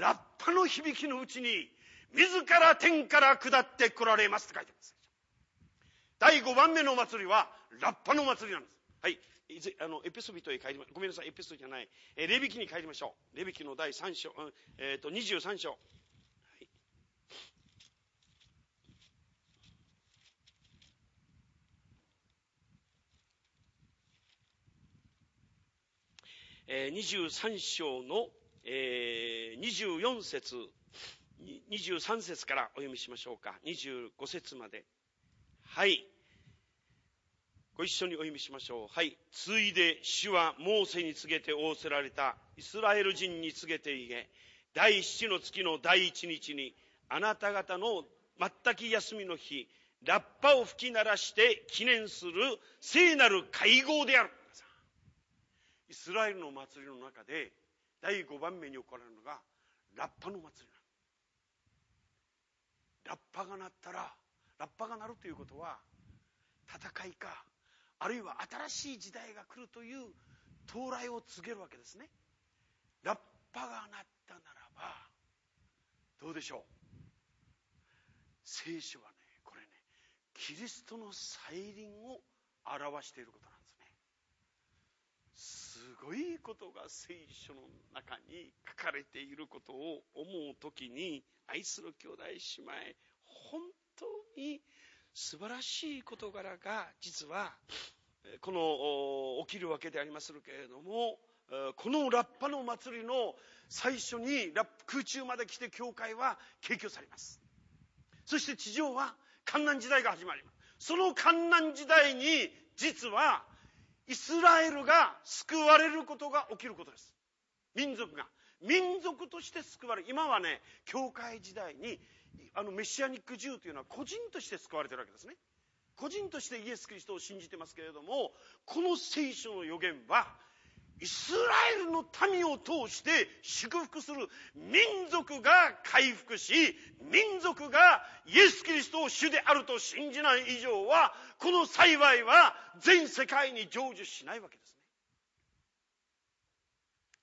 ラッパの響きのうちに自ら天から下って来られますって書いてます。第5番目の祭りはラッパの祭りなんです。はい。あのエピソビトへ帰りまごめんなさいエピソビトじゃない、えー、レビキに帰りましょう。レビキの第3章、うんえーと、23章、えー、23章の、えー、24節23節からお読みしましょうか25節まではいご一緒にお読みしましょう。はい。ついで主はモーセに告げて仰せられたイスラエル人に告げて言え、第七の月の第一日にあなた方の全く休みの日、ラッパを吹き鳴らして記念する聖なる会合である。イスラエルの祭りの中で第5番目に行われるのがラッパの祭りラッパが鳴ったらラッパが鳴るということは戦いかあるいは新しい時代が来るという到来を告げるわけですね。ラッパが鳴ったならばどうでしょう？聖書はねこれねキリストの再臨を表していること。すごいことが聖書の中に書かれていることを思う時に愛する兄弟姉妹本当に素晴らしい事柄が実はこの起きるわけでありますけれどもこのラッパの祭りの最初に空中まで来て教会は景挙されます。そして地上は観難時代が始まります。その観難時代に実はイスラエルが救われることが起きることです。民族が。民族として救われる。今はね教会時代にあのメシアニック・ジューというのは個人として救われてるわけですね。個人としてイエス・キリストを信じてますけれどもこの聖書の予言はイスラエルの民を通して祝福する民族が回復し、民族がイエス・キリストを主であると信じない以上は、この幸いは全世界に成就しないわけですね。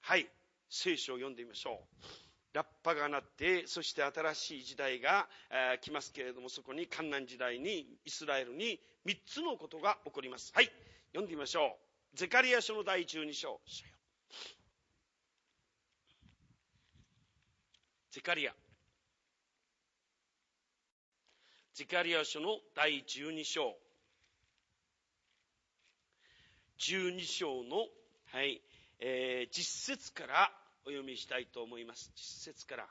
はい。聖書を読んでみましょう。ラッパが鳴って、そして新しい時代が、えー、来ますけれども、そこに観難時代にイスラエルに3つのことが起こります。はい。読んでみましょう。ゼカリア書の第12章。ゼカリア。ゼカリア書の第12章。12章の、はい、えー、実節からお読みしたいと思います。実節から。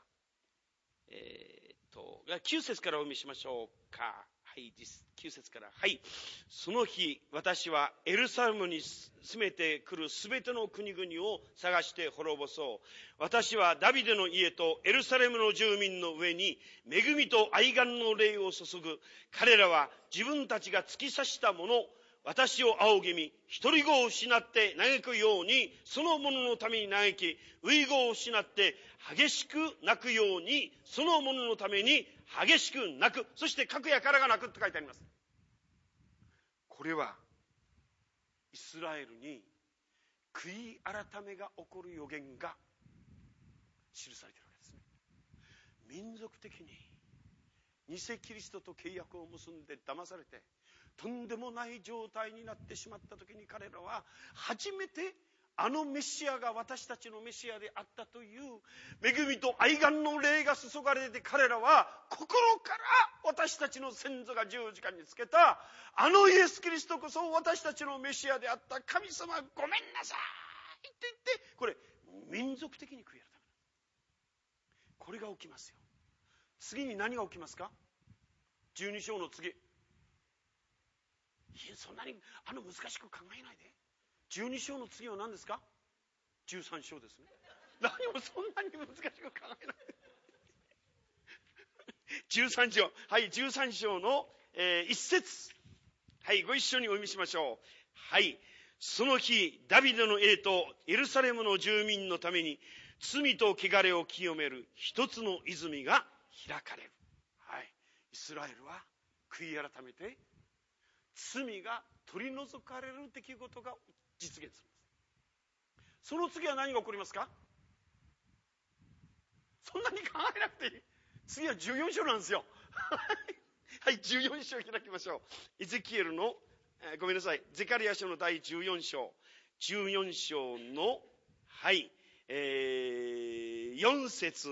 えー、っと、9節からお読みしましょうか。はい、9節から。はい。その日、私はエルサレムに住めてくるすべての国々を探して滅ぼそう。私はダビデの家とエルサレムの住民の上に恵みと愛願の霊を注ぐ。彼らは自分たちが突き刺したもの、私を仰ぎみ、独り子を失って嘆くように、その者のために嘆き、遺語を失って激しく泣くように、その者のために激しく泣く。そして核や殻が泣くって書いてあります。これは、イスラエルに悔い改めが起こる予言が記されているわけですね。民族的に偽キリストと契約を結んで騙されてとんでもない状態になってしまった時に彼らは初めてあのメシアが私たちのメシアであったという恵みと愛願の霊が注がれて彼らは心から私たちの先祖が十字架につけたあのイエス・キリストこそ私たちのメシアであった神様ごめんなさいって言ってこれ民族的に悔い改めこれが起きますよ。次に何が起きますか？12章の次。いやそんなにあの難しく考えないで。12章の次は何ですか？13章ですね。何もそんなに難しく考えない13章。はい13章の、えー、一節。はいご一緒にお読みしましょう。はいその日ダビデの家とエルサレムの住民のために罪と汚れを清める一つの泉が開かれる。はいイスラエルは悔い改めて罪が取り除かれる出来事が起実現する。んですその次は何が起こりますか？そんなに考えなくていい。次は14章なんですよ。(laughs) はい。14章開きましょう。エゼキエルの、えー、ごめんなさい。ゼカリア書の第14章。14章のはい。えー、4節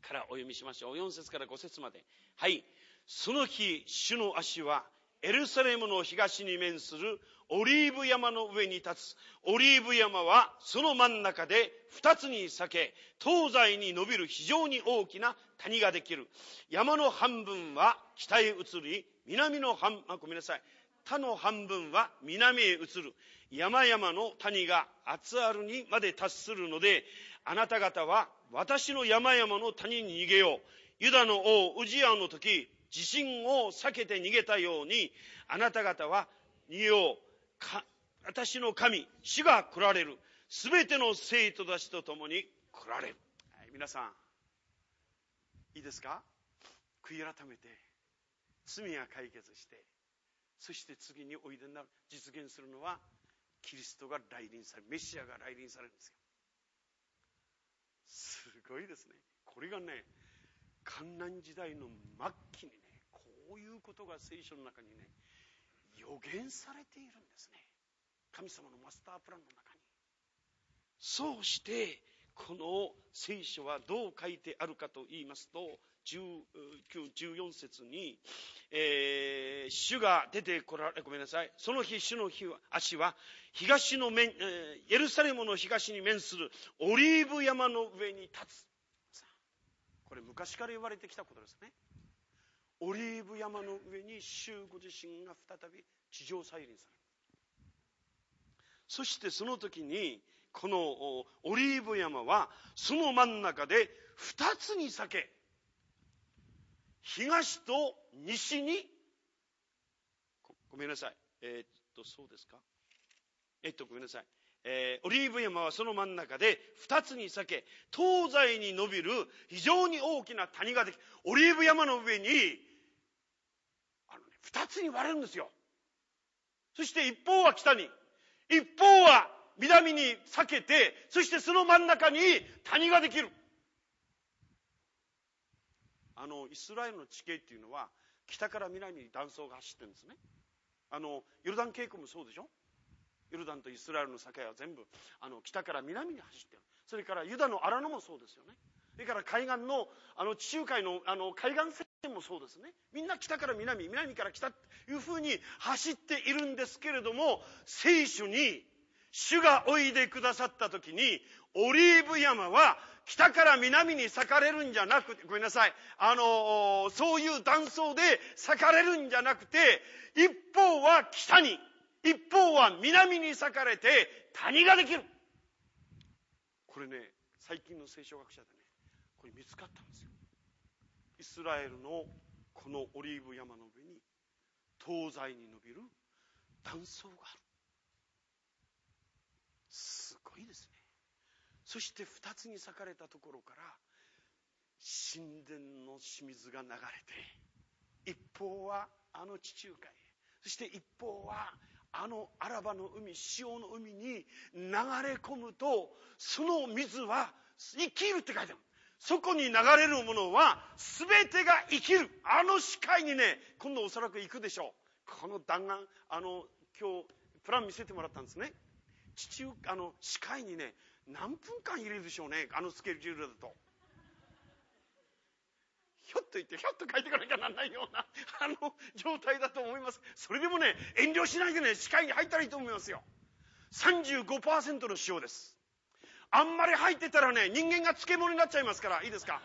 からお読みしましょう。4節から5節まで。はい。その日主の足はエルサレムの東に面するオリーブ山の上に立つ。オリーブ山はその真ん中で二つに裂け、東西に伸びる非常に大きな谷ができる。山の半分は北へ移り、南の半、あ、ごめんなさい。他の半分は南へ移る。山々の谷が厚々にまで達するので、あなた方は私の山々の谷に逃げよう。ユダの王ウジアの時、地震を避けて逃げたように、あなた方は逃げよう。私の神、主が来られる。すべての生徒たちと共に来られる。はい、皆さん、いいですか？悔い改めて、罪が解決して、そして次においでになる、実現するのは、キリストが来臨される、メシアが来臨されるんですよ。すごいですね。これがね、観難時代の末期にね、こういうことが聖書の中にね、予言されているんですね。神様のマスタープランの中に。そうしてこの聖書はどう書いてあるかと言いますと14節に、えー、主が出てこられごめんなさい。その日主の日は足は東の面、えー、エルサレムの東に面するオリーブ山の上に立つ。これ昔から言われてきたことですね。オリーブ山の上に主ご自身が再び地上再臨される。そしてその時にこのオリーブ山はその真ん中で二つに裂け東と西にごめんなさい。えー、っとそうですか？えっとごめんなさい。えー、オリーブ山はその真ん中で二つに裂け、東西に伸びる非常に大きな谷ができ、オリーブ山の上に、あのね、二つに割れるんですよ。そして一方は北に、一方は南に裂けて、そしてその真ん中に谷ができる。あの、イスラエルの地形っていうのは、北から南に断層が走ってるんですね。あの、ヨルダン渓谷もそうでしょ？ヨルダンとイスラエルの境は全部、あの、北から南に走ってる。それからユダの荒野もそうですよね。それから海岸の、あの、地中海の、あの、海岸線もそうですね。みんな北から南、南から北というふうに走っているんですけれども、聖書に、主がおいでくださった時に、オリーブ山は北から南に裂かれるんじゃなくて、ごめんなさい。あの、そういう断層で裂かれるんじゃなくて、一方は北に、一方は南に裂かれて谷ができる。これね、最近の聖書学者でね、これ見つかったんですよ。イスラエルのこのオリーブ山の上に、東西に伸びる断層がある。すごいですね。そして二つに裂かれたところから神殿の清水が流れて一方はあの地中海へそして一方はあのアラバの海潮の海に流れ込むとその水は生きるって書いてある。そこに流れるものは全てが生きる。あの視界にね今度おそらく行くでしょう。この弾丸あの今日プラン見せてもらったんですね。地中あの視界にね何分間入れるでしょうねあのスケジュールだと。ひょっと言ってひょっと書いていかなきゃなんないような (laughs) あの状態だと思います。それでもね遠慮しないでね視界に入ったらいいと思いますよ。35%の塩です。あんまり入ってたらね人間が漬物になっちゃいますからいいですか？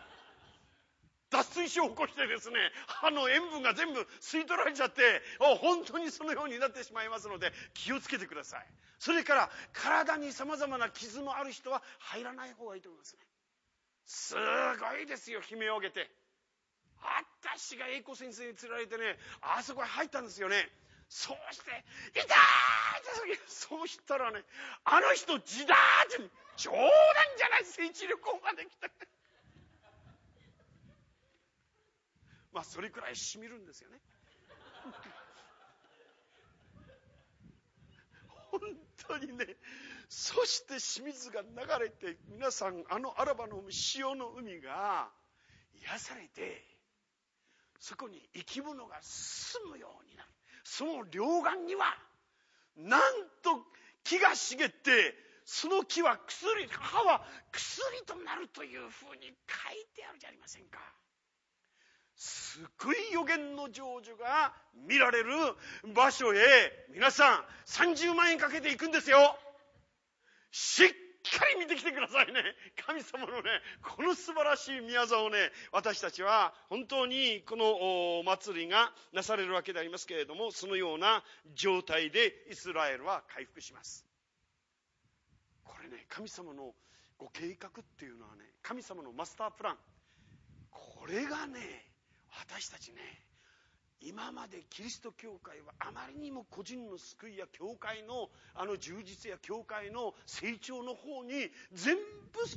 脱水症を起こしてですねあの塩分が全部吸い取られちゃって本当にそのようになってしまいますので気をつけてください。それから体にさまざまな傷もある人は入らない方がいいと思います。ねすごいですよ悲鳴を上げて。私が栄子先生に連られてねあそこへ入ったんですよねそうして「痛い!」ってそうしたらねあの人自打って冗談じゃない聖地旅行まで来たまあそれくらいしみるんですよね本当にねそして清水が流れて皆さんあのアラバの潮の海が癒されてそこに生き物が住むようになる。その両岸にはなんと木が茂ってその木は薬歯は薬となるというふうに書いてあるじゃありませんか。すごい予言の成就が見られる場所へ。皆さん30万円かけていくんですよ。しっっかり見てきてくださいね。神様のねこの素晴らしい宮沢をね私たちは本当にこのお祭りがなされるわけでありますけれどもそのような状態でイスラエルは回復します。これね神様のご計画っていうのはね神様のマスタープラン。これがね私たちね今までキリスト教会はあまりにも個人の救いや教会のあの充実や教会の成長の方に全部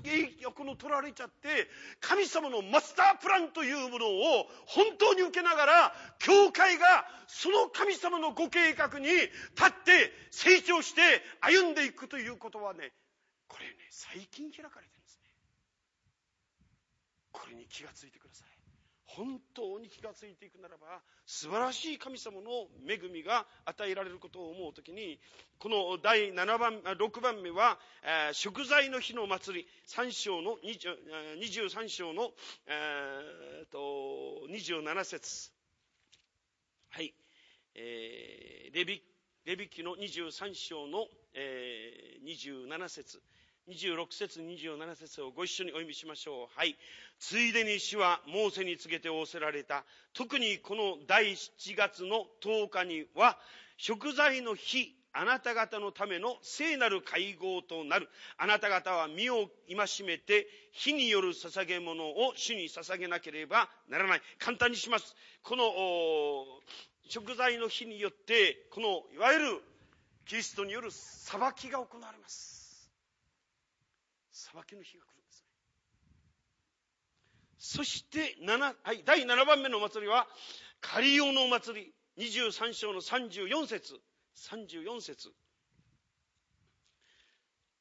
影響の取られちゃって神様のマスタープランというものを本当に受けながら教会がその神様のご計画に立って成長して歩んでいくということはねこれね最近開かれてるんですね。これに気がついてください。本当に気がついていくならば素晴らしい神様の恵みが与えられることを思う時にこの第7番6番目は、えー、食材の日の祭り3章の23章の、えー、と27節。はい、えー、レビレビ記の23章の、えー、27節。26節27節をご一緒にお読みしましょう。はい。ついでに主はモーセに告げて仰せられた。特にこの第7月の10日には、食材の日、あなた方のための聖なる会合となる。あなた方は身を戒めて、火による捧げ物を主に捧げなければならない。簡単にします。この、食材の日によって、この、いわゆるキリストによる裁きが行われます裁きの日が来るんですね。そして7、はい、第7番目のお祭りはカリオのお祭り。23章の34節。34節。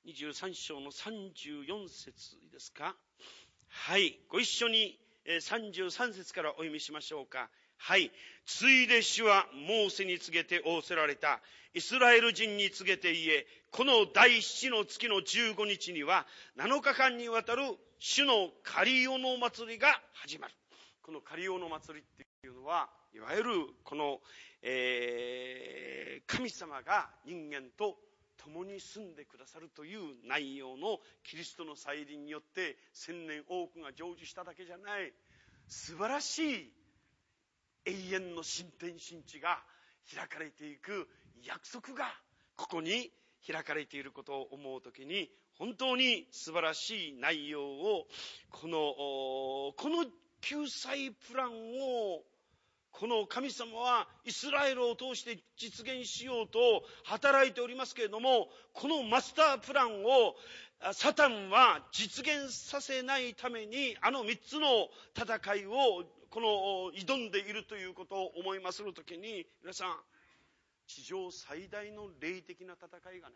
23章の34節ですか？はい。ご一緒に33節からお読みしましょうか。はい。ついで主はモーセに告げて仰せられた。イスラエル人に告げて言え、この第七の月の15日には、7日間にわたる主のカリオの祭りが始まる。このカリオの祭りっていうのは、いわゆるこの、えー、神様が人間と共に住んでくださるという内容のキリストの再臨によって千年多くが成就しただけじゃない素晴らしい永遠の新天新地が開かれていく約束がここに開かれていることを思う時に本当に素晴らしい内容をこのこの救済プランをこの神様はイスラエルを通して実現しようと働いておりますけれどもこのマスタープランをサタンは実現させないためにあの3つの戦いをこの挑んでいるということを思いまする時に皆さん地上最大の霊的な戦いがね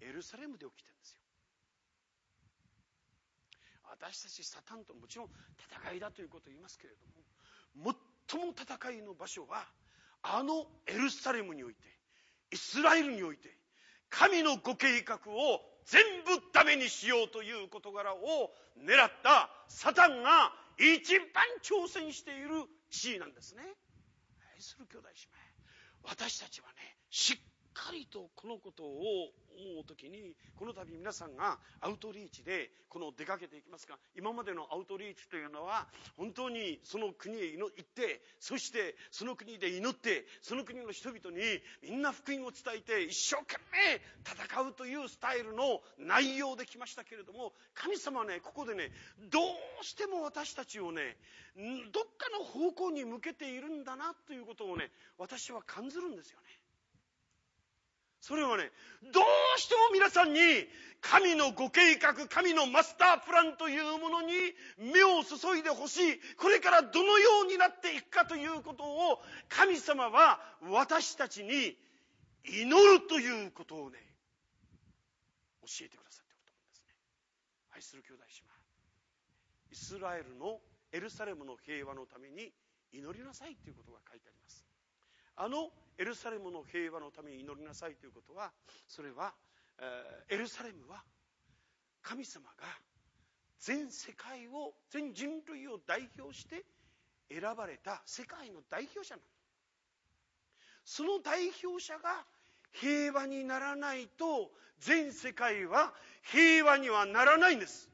エルサレムで起きてるんですよ。私たちサタンともちろん戦いだということを言いますけれども最も戦いの場所はあのエルサレムにおいてイスラエルにおいて神のご計画を全部ダメにしようという事柄を狙ったサタンが一番挑戦している地位なんですね。愛する兄弟姉妹。私たちはねしっかりとこのことを思う時にこの度皆さんがアウトリーチでこの出かけていきますが今までのアウトリーチというのは本当にその国へ行ってそしてその国で祈ってその国の人々にみんな福音を伝えて一生懸命戦うというスタイルの内容で来ましたけれども神様はねここでねどうしても私たちをねどっかの方向に向けているんだなということをね私は感じるんですよね。それはね、どうしても皆さんに神のご計画、神のマスタープランというものに目を注いでほしい。これからどのようになっていくかということを神様は私たちに祈るということをね、教えてくださっていると思うんですね。愛する兄弟姉妹。イスラエルのエルサレムの平和のために祈りなさいということが書いてあります。あのエルサレムの平和のために祈りなさいということはそれはえエルサレムは神様が全世界を全人類を代表して選ばれた世界の代表者なの。その代表者が平和にならないと全世界は平和にはならないんです。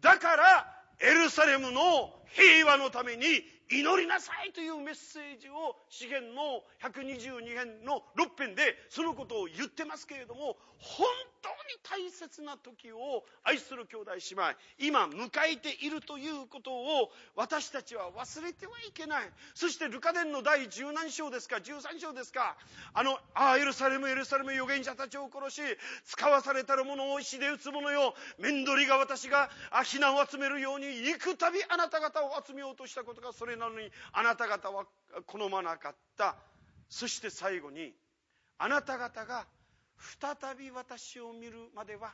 だからエルサレムの平和のために祈りなさいというメッセージを詩篇の122編の6編でそのことを言ってますけれども本当に大切な時を愛する兄弟姉妹今迎えているということを私たちは忘れてはいけない。そしてルカ伝の第十何章ですか13章ですかあのああエルサレムエルサレム預言者たちを殺し使わされたる者を石で打つ者よ。面取りが私が避難を集めるように行くたびあなた方を集めようとしたことがそれなのにあなた方は好まなかった。そして最後にあなた方が再び私を見るまでは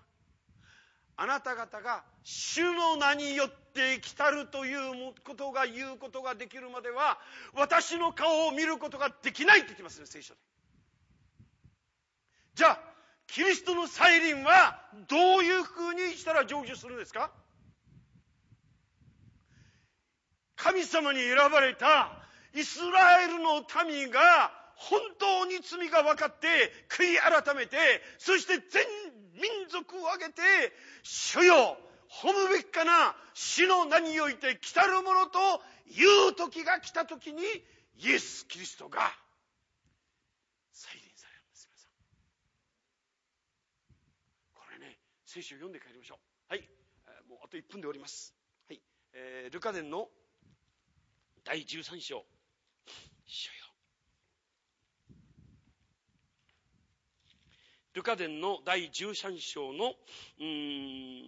あなた方が主の名によって来たるということが言うことができるまでは私の顔を見ることができないって言ってますね聖書で。じゃあキリストの再臨はどういうふうにしたら成就するんですか？神様に選ばれたイスラエルの民が本当に罪が分かって悔い改めてそして全民族を挙げて主よ褒むべきかな死の名において来たるものという時が来た時にイエス・キリストが再臨されるんです。皆さん。これね聖書を読んで帰りましょう。はい。もうあと1分でおります。はい、えー、ルカ伝の第13章。主よ。ルカ伝の第13章の、うん、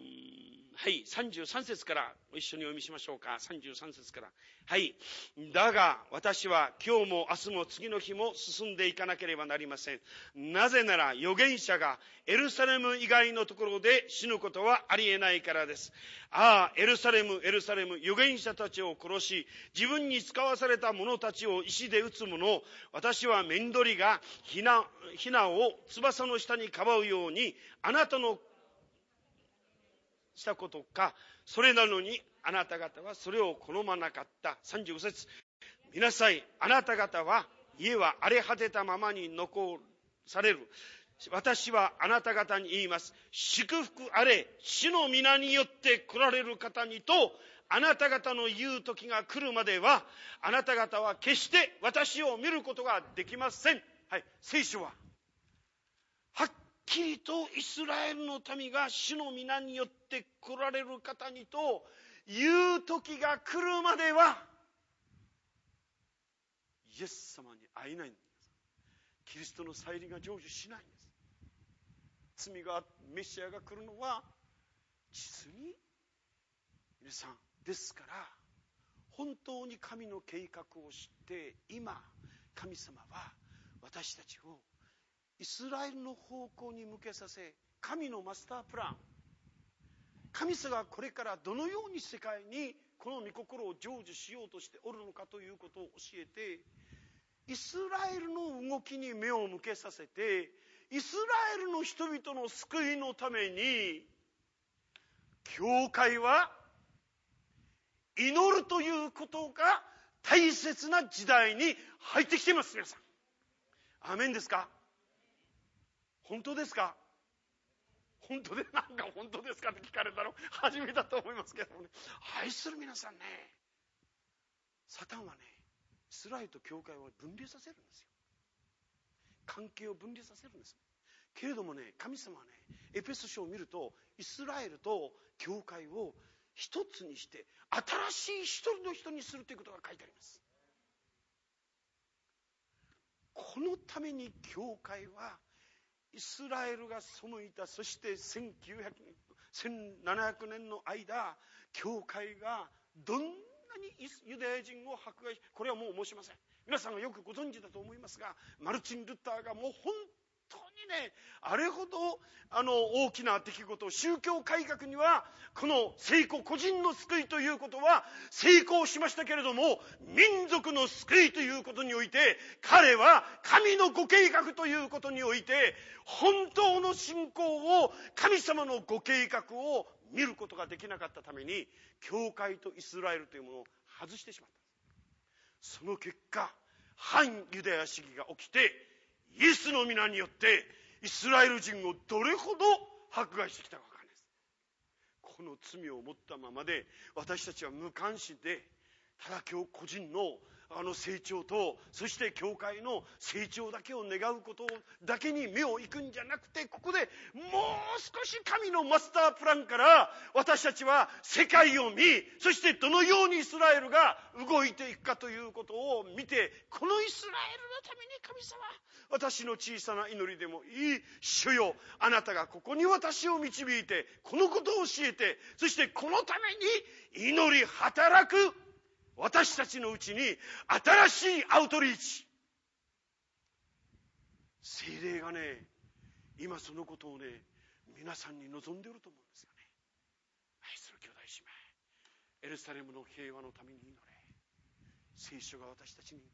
はい、33節から一緒にお読みしましょうか。33節から。はい。だが、私は今日も明日も次の日も進んでいかなければなりません。なぜなら、預言者がエルサレム以外のところで死ぬことはありえないからです。ああ、エルサレム、エルサレム、預言者たちを殺し、自分に使わされた者たちを石で撃つ者、私は面取りがひな、ひなを翼の下にかばうように、あなたのしたことか、それなのにあなた方はそれを好まなかった。35節見なさい。あなた方は家は荒れ果てたままに残される。私はあなた方に言います。祝福あれ、主の皆によって来られる方にと、あなた方の言う時が来るまでは、あなた方は決して私を見ることができません。はい、聖書は、はっきりとイスラエルの民が主の皆によって来られる方にと、言う時が来るまではイエス様に会えないんです。キリストの再臨が成就しないんです。罪がメシアが来るのは実に皆さんですから本当に神の計画を知って今神様は私たちをイスラエルの方向に向けさせ神のマスタープラン。神様がこれからどのように世界にこの御心を成就しようとしておるのかということを教えてイスラエルの動きに目を向けさせてイスラエルの人々の救いのために教会は祈るということが大切な時代に入ってきています皆さん。アメンですか？本当ですか？本当でなんか本当ですかって聞かれたの？初めてだと思いますけどもね。愛する皆さんねサタンはねイスラエルと教会を分離させるんですよ。関係を分離させるんです。けれどもね神様はねエペソ書を見るとイスラエルと教会を一つにして新しい一人の人にするということが書いてあります。このために教会はイスラエルが背いたそして1900 1700年の間教会がどんなにユダヤ人を迫害これはもう申しません。皆さんがよくご存知だと思いますがマルチン・ルッターがもう本ねあれほどあの大きな出来事宗教改革にはこの成功個人の救いということは成功しましたけれども民族の救いということにおいて彼は神のご計画ということにおいて本当の信仰を神様のご計画を見ることができなかったために教会とイスラエルというものを外してしまった。その結果反ユダヤ主義が起きてイエスの皆によってイスラエル人をどれほど迫害してきたか分かんないです。この罪を持ったままで私たちは無関心でただ今日個人のあの成長とそして教会の成長だけを願うことだけに目をいくんじゃなくてここでもう少し神のマスタープランから私たちは世界を見そしてどのようにイスラエルが動いていくかということを見てこのイスラエルのために神様私の小さな祈りでもいい。主よあなたがここに私を導いてこのことを教えてそしてこのために祈り働く。私たちのうちに新しいアウトリーチ。精霊がね今そのことをね皆さんに望んでいると思うんですよね。愛する兄弟姉妹エルサレムの平和のために祈れ。聖書が私たちに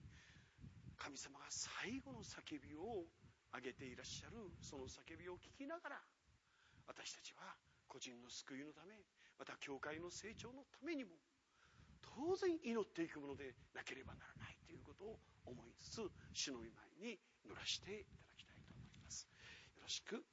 神様が最後の叫びを上げていらっしゃるその叫びを聞きながら私たちは個人の救いのためまた教会の成長のためにも当然祈っていくものでなければならないということを思いつつ主の御前に乗らせていただきたいと思います。よろしく